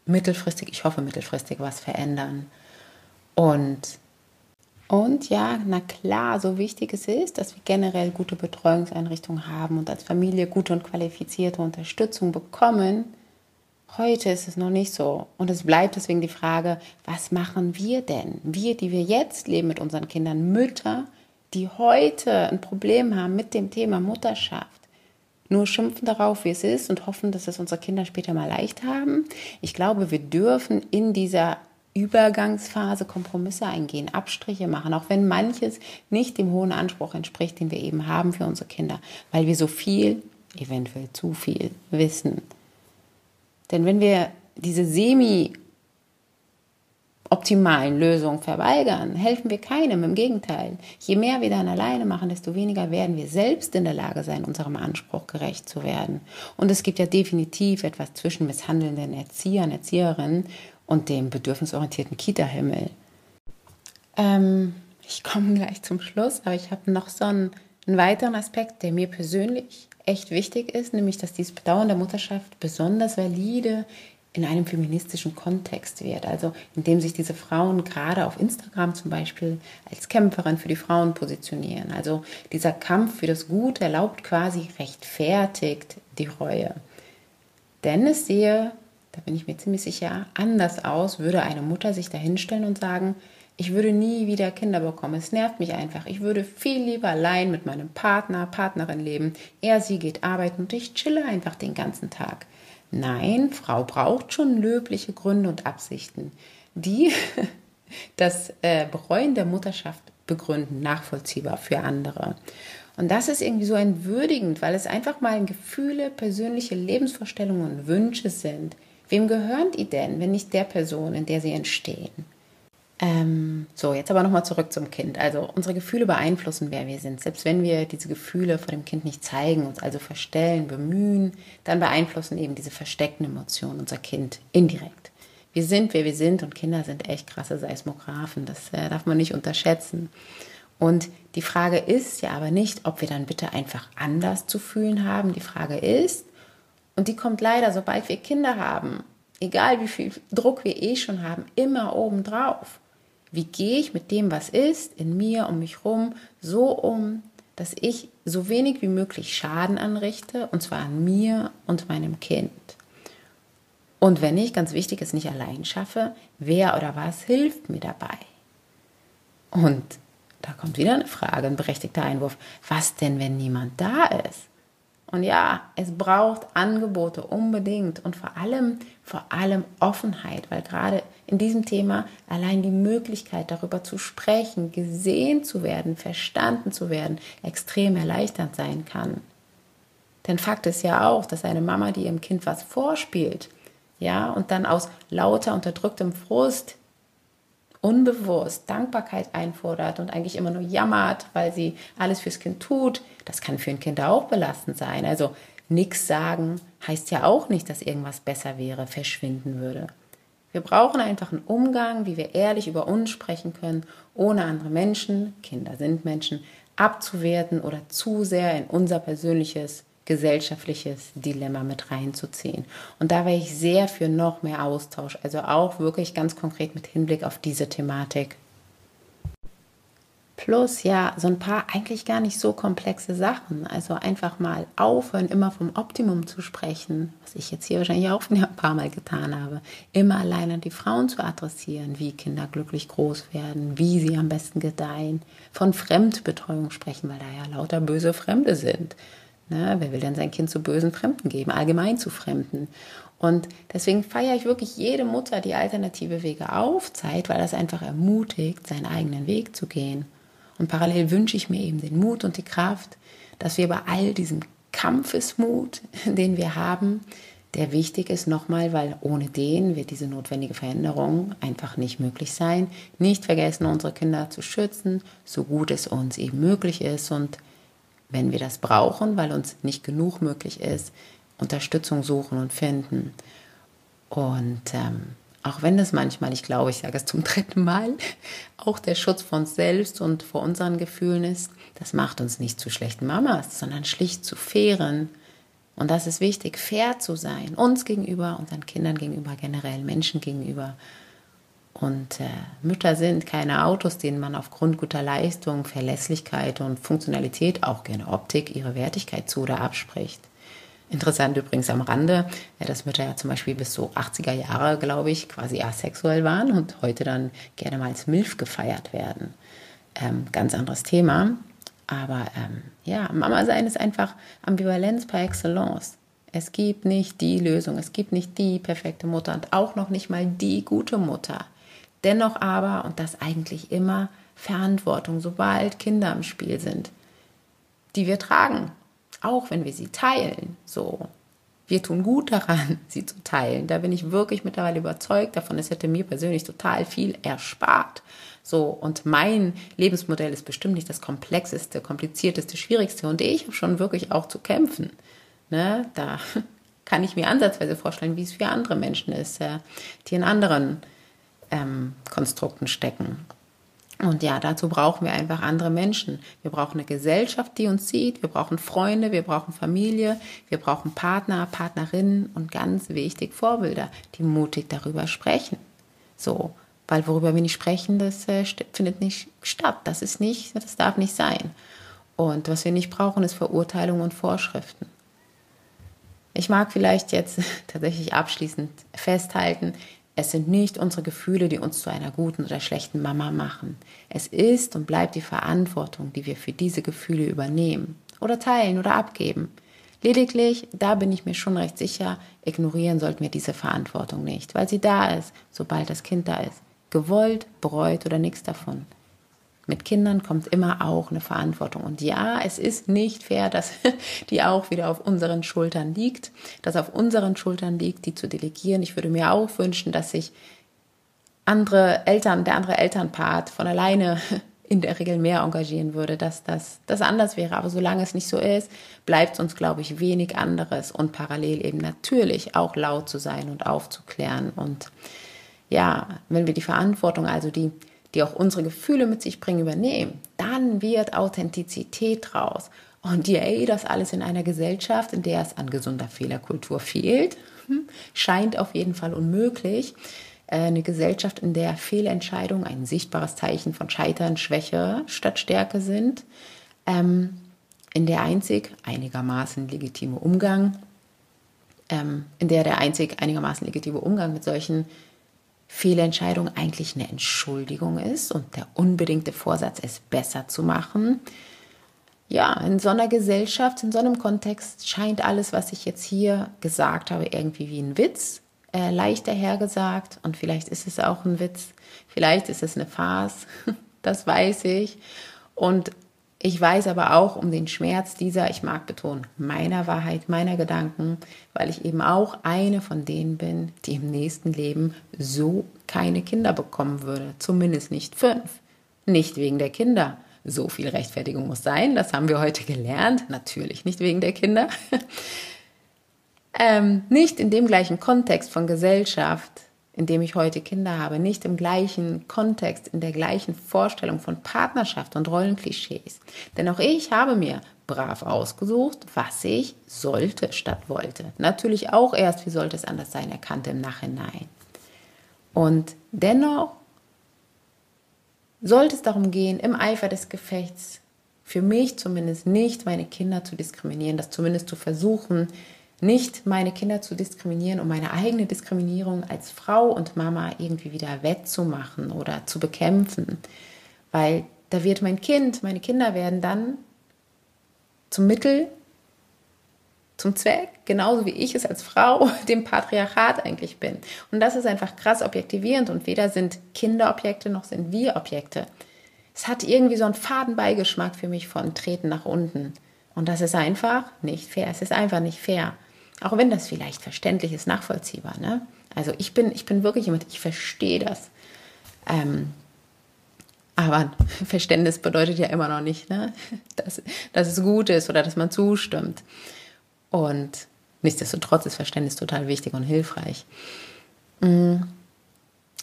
mittelfristig, ich hoffe mittelfristig was verändern. Und, und ja, na klar, so wichtig es ist, dass wir generell gute Betreuungseinrichtungen haben und als Familie gute und qualifizierte Unterstützung bekommen, Heute ist es noch nicht so. Und es bleibt deswegen die Frage, was machen wir denn? Wir, die wir jetzt leben mit unseren Kindern, Mütter, die heute ein Problem haben mit dem Thema Mutterschaft, nur schimpfen darauf, wie es ist und hoffen, dass es unsere Kinder später mal leicht haben. Ich glaube, wir dürfen in dieser Übergangsphase Kompromisse eingehen, Abstriche machen, auch wenn manches nicht dem hohen Anspruch entspricht, den wir eben haben für unsere Kinder, weil wir so viel, eventuell zu viel wissen denn wenn wir diese semi optimalen Lösungen verweigern, helfen wir keinem. Im Gegenteil, je mehr wir dann alleine machen, desto weniger werden wir selbst in der Lage sein, unserem Anspruch gerecht zu werden. Und es gibt ja definitiv etwas zwischen misshandelnden Erziehern, Erzieherinnen und dem bedürfnisorientierten Kita-Himmel. Ähm, ich komme gleich zum Schluss, aber ich habe noch so einen, einen weiteren Aspekt, der mir persönlich echt wichtig ist, nämlich dass dieses Bedauern der Mutterschaft besonders valide in einem feministischen Kontext wird. Also indem sich diese Frauen gerade auf Instagram zum Beispiel als Kämpferin für die Frauen positionieren. Also dieser Kampf für das Gute erlaubt quasi rechtfertigt die Reue. Denn es sehe, da bin ich mir ziemlich sicher, anders aus, würde eine Mutter sich dahinstellen und sagen, ich würde nie wieder Kinder bekommen. Es nervt mich einfach. Ich würde viel lieber allein mit meinem Partner, Partnerin leben. Er, sie geht arbeiten und ich chille einfach den ganzen Tag. Nein, Frau braucht schon löbliche Gründe und Absichten, die das äh, Bereuen der Mutterschaft begründen, nachvollziehbar für andere. Und das ist irgendwie so entwürdigend, weil es einfach mal Gefühle, persönliche Lebensvorstellungen und Wünsche sind. Wem gehören die denn, wenn nicht der Person, in der sie entstehen? Ähm, so, jetzt aber nochmal zurück zum Kind. Also unsere Gefühle beeinflussen, wer wir sind. Selbst wenn wir diese Gefühle vor dem Kind nicht zeigen, uns also verstellen, bemühen, dann beeinflussen eben diese versteckten Emotionen unser Kind indirekt. Wir sind, wer wir sind und Kinder sind echt krasse Seismographen. Das äh, darf man nicht unterschätzen. Und die Frage ist ja aber nicht, ob wir dann bitte einfach anders zu fühlen haben. Die Frage ist, und die kommt leider, sobald wir Kinder haben, egal wie viel Druck wir eh schon haben, immer obendrauf. Wie gehe ich mit dem, was ist, in mir, um mich herum, so um, dass ich so wenig wie möglich Schaden anrichte, und zwar an mir und meinem Kind. Und wenn ich, ganz wichtig, es nicht allein schaffe, wer oder was hilft mir dabei? Und da kommt wieder eine Frage, ein berechtigter Einwurf. Was denn, wenn niemand da ist? Und ja, es braucht Angebote unbedingt und vor allem, vor allem Offenheit, weil gerade in diesem Thema allein die Möglichkeit darüber zu sprechen, gesehen zu werden, verstanden zu werden, extrem erleichternd sein kann. Denn Fakt ist ja auch, dass eine Mama, die ihrem Kind was vorspielt, ja, und dann aus lauter unterdrücktem Frust unbewusst Dankbarkeit einfordert und eigentlich immer nur jammert, weil sie alles fürs Kind tut, das kann für ein Kind auch belastend sein. Also nichts sagen heißt ja auch nicht, dass irgendwas besser wäre, verschwinden würde. Wir brauchen einfach einen Umgang, wie wir ehrlich über uns sprechen können, ohne andere Menschen, Kinder sind Menschen, abzuwerten oder zu sehr in unser persönliches gesellschaftliches Dilemma mit reinzuziehen. Und da wäre ich sehr für noch mehr Austausch, also auch wirklich ganz konkret mit Hinblick auf diese Thematik. Plus ja, so ein paar eigentlich gar nicht so komplexe Sachen. Also einfach mal aufhören, immer vom Optimum zu sprechen, was ich jetzt hier wahrscheinlich auch ein paar Mal getan habe. Immer allein an die Frauen zu adressieren, wie Kinder glücklich groß werden, wie sie am besten gedeihen. Von Fremdbetreuung sprechen, weil da ja lauter böse Fremde sind. Ne? Wer will denn sein Kind zu bösen Fremden geben, allgemein zu Fremden? Und deswegen feiere ich wirklich jede Mutter, die alternative Wege aufzeigt, weil das einfach ermutigt, seinen eigenen Weg zu gehen. Und parallel wünsche ich mir eben den Mut und die Kraft, dass wir bei all diesem Kampfesmut, den wir haben, der wichtig ist nochmal, weil ohne den wird diese notwendige Veränderung einfach nicht möglich sein. Nicht vergessen, unsere Kinder zu schützen, so gut es uns eben möglich ist und wenn wir das brauchen, weil uns nicht genug möglich ist, Unterstützung suchen und finden. Und ähm, auch wenn das manchmal, ich glaube, ich sage es zum dritten Mal, auch der Schutz von uns selbst und vor unseren Gefühlen ist, das macht uns nicht zu schlechten Mamas, sondern schlicht zu fairen Und das ist wichtig, fair zu sein, uns gegenüber, unseren Kindern gegenüber, generell Menschen gegenüber. Und äh, Mütter sind keine Autos, denen man aufgrund guter Leistung, Verlässlichkeit und Funktionalität, auch gerne Optik, ihre Wertigkeit zu oder abspricht. Interessant übrigens am Rande, ja, dass Mütter ja zum Beispiel bis so 80er Jahre, glaube ich, quasi asexuell waren und heute dann gerne mal als Milf gefeiert werden. Ähm, ganz anderes Thema. Aber ähm, ja, Mama sein ist einfach Ambivalenz par excellence. Es gibt nicht die Lösung, es gibt nicht die perfekte Mutter und auch noch nicht mal die gute Mutter. Dennoch aber, und das eigentlich immer, Verantwortung, sobald Kinder im Spiel sind, die wir tragen, auch wenn wir sie teilen. So, wir tun gut daran, sie zu teilen. Da bin ich wirklich mittlerweile überzeugt davon. Es hätte mir persönlich total viel erspart. So, und mein Lebensmodell ist bestimmt nicht das komplexeste, komplizierteste, schwierigste. Und ich habe schon wirklich auch zu kämpfen. Ne? Da kann ich mir ansatzweise vorstellen, wie es für andere Menschen ist, die in anderen ähm, Konstrukten stecken. Und ja, dazu brauchen wir einfach andere Menschen. Wir brauchen eine Gesellschaft, die uns sieht. Wir brauchen Freunde, wir brauchen Familie, wir brauchen Partner, Partnerinnen und ganz wichtig Vorbilder, die mutig darüber sprechen. So, weil worüber wir nicht sprechen, das äh, findet nicht statt. Das ist nicht, das darf nicht sein. Und was wir nicht brauchen, ist Verurteilung und Vorschriften. Ich mag vielleicht jetzt tatsächlich abschließend festhalten, es sind nicht unsere Gefühle, die uns zu einer guten oder schlechten Mama machen. Es ist und bleibt die Verantwortung, die wir für diese Gefühle übernehmen oder teilen oder abgeben. Lediglich, da bin ich mir schon recht sicher, ignorieren sollten wir diese Verantwortung nicht, weil sie da ist, sobald das Kind da ist. Gewollt, bereut oder nichts davon. Mit Kindern kommt immer auch eine Verantwortung. Und ja, es ist nicht fair, dass die auch wieder auf unseren Schultern liegt, dass auf unseren Schultern liegt, die zu delegieren. Ich würde mir auch wünschen, dass sich andere Eltern, der andere Elternpart von alleine in der Regel mehr engagieren würde, dass das, das anders wäre. Aber solange es nicht so ist, bleibt uns, glaube ich, wenig anderes und parallel eben natürlich auch laut zu sein und aufzuklären. Und ja, wenn wir die Verantwortung, also die die auch unsere Gefühle mit sich bringen, übernehmen, dann wird Authentizität draus. Und yay, das alles in einer Gesellschaft, in der es an gesunder Fehlerkultur fehlt, hm, scheint auf jeden Fall unmöglich. Äh, eine Gesellschaft, in der Fehlentscheidungen ein sichtbares Zeichen von Scheitern, Schwäche statt Stärke sind, ähm, in der einzig einigermaßen legitime Umgang, ähm, in der der einzig einigermaßen legitime Umgang mit solchen Fehlentscheidung eigentlich eine Entschuldigung ist und der unbedingte Vorsatz, es besser zu machen. Ja, in so einer Gesellschaft, in so einem Kontext scheint alles, was ich jetzt hier gesagt habe, irgendwie wie ein Witz, äh, leicht dahergesagt. Und vielleicht ist es auch ein Witz, vielleicht ist es eine Farce, das weiß ich. Und ich weiß aber auch um den Schmerz dieser, ich mag betonen, meiner Wahrheit, meiner Gedanken, weil ich eben auch eine von denen bin, die im nächsten Leben so keine Kinder bekommen würde. Zumindest nicht fünf. Nicht wegen der Kinder. So viel Rechtfertigung muss sein, das haben wir heute gelernt. Natürlich nicht wegen der Kinder. ähm, nicht in dem gleichen Kontext von Gesellschaft, in dem ich heute Kinder habe, nicht im gleichen Kontext, in der gleichen Vorstellung von Partnerschaft und Rollenklischees. Denn auch ich habe mir brav ausgesucht, was ich sollte statt wollte. Natürlich auch erst, wie sollte es anders sein, erkannte im Nachhinein. Und dennoch sollte es darum gehen, im Eifer des Gefechts, für mich zumindest nicht meine Kinder zu diskriminieren, das zumindest zu versuchen, nicht meine Kinder zu diskriminieren, um meine eigene Diskriminierung als Frau und Mama irgendwie wieder wettzumachen oder zu bekämpfen. Weil da wird mein Kind, meine Kinder werden dann zum Mittel, zum Zweck, genauso wie ich es als Frau dem Patriarchat eigentlich bin. Und das ist einfach krass objektivierend und weder sind Kinder Objekte noch sind wir Objekte. Es hat irgendwie so einen Fadenbeigeschmack für mich von Treten nach unten. Und das ist einfach nicht fair. Es ist einfach nicht fair. Auch wenn das vielleicht verständlich ist, nachvollziehbar. Ne? Also ich bin, ich bin wirklich jemand, ich verstehe das. Ähm, aber Verständnis bedeutet ja immer noch nicht, ne? dass, dass es gut ist oder dass man zustimmt. Und nichtsdestotrotz ist Verständnis total wichtig und hilfreich. Mhm.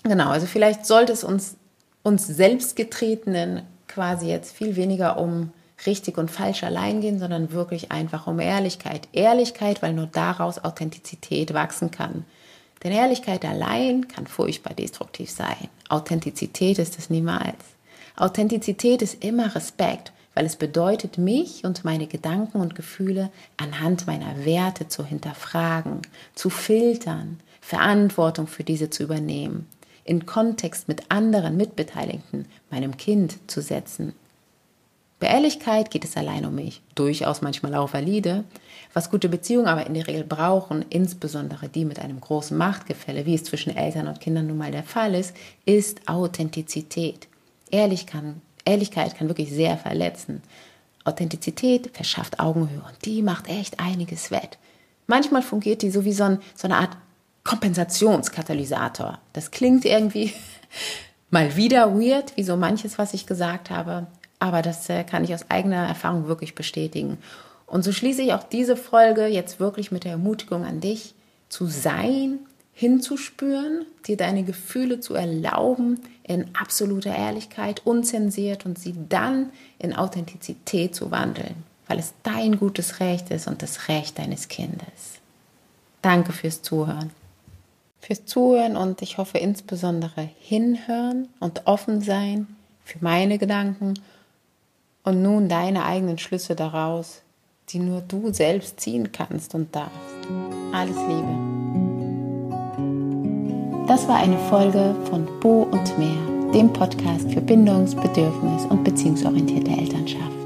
Genau, also vielleicht sollte es uns, uns Selbstgetretenen quasi jetzt viel weniger um richtig und falsch allein gehen, sondern wirklich einfach um Ehrlichkeit. Ehrlichkeit, weil nur daraus Authentizität wachsen kann. Denn Ehrlichkeit allein kann furchtbar destruktiv sein. Authentizität ist es niemals. Authentizität ist immer Respekt, weil es bedeutet, mich und meine Gedanken und Gefühle anhand meiner Werte zu hinterfragen, zu filtern, Verantwortung für diese zu übernehmen, in Kontext mit anderen Mitbeteiligten, meinem Kind zu setzen. Bei Ehrlichkeit geht es allein um mich, durchaus manchmal auch valide, was gute Beziehungen aber in der Regel brauchen, insbesondere die mit einem großen Machtgefälle, wie es zwischen Eltern und Kindern nun mal der Fall ist, ist Authentizität. Ehrlich kann, Ehrlichkeit kann wirklich sehr verletzen. Authentizität verschafft Augenhöhe und die macht echt einiges wett. Manchmal fungiert die so wie so, ein, so eine Art Kompensationskatalysator. Das klingt irgendwie mal wieder weird, wie so manches, was ich gesagt habe, aber das äh, kann ich aus eigener Erfahrung wirklich bestätigen. Und so schließe ich auch diese Folge jetzt wirklich mit der Ermutigung an dich, zu sein, hinzuspüren, dir deine Gefühle zu erlauben in absoluter Ehrlichkeit, unzensiert und sie dann in Authentizität zu wandeln, weil es dein gutes Recht ist und das Recht deines Kindes. Danke fürs Zuhören. Fürs Zuhören und ich hoffe insbesondere hinhören und offen sein für meine Gedanken und nun deine eigenen Schlüsse daraus, die nur du selbst ziehen kannst und darfst. Alles Liebe. Das war eine Folge von Bo und Meer, dem Podcast für bindungs-, bedürfnis- und beziehungsorientierte Elternschaft.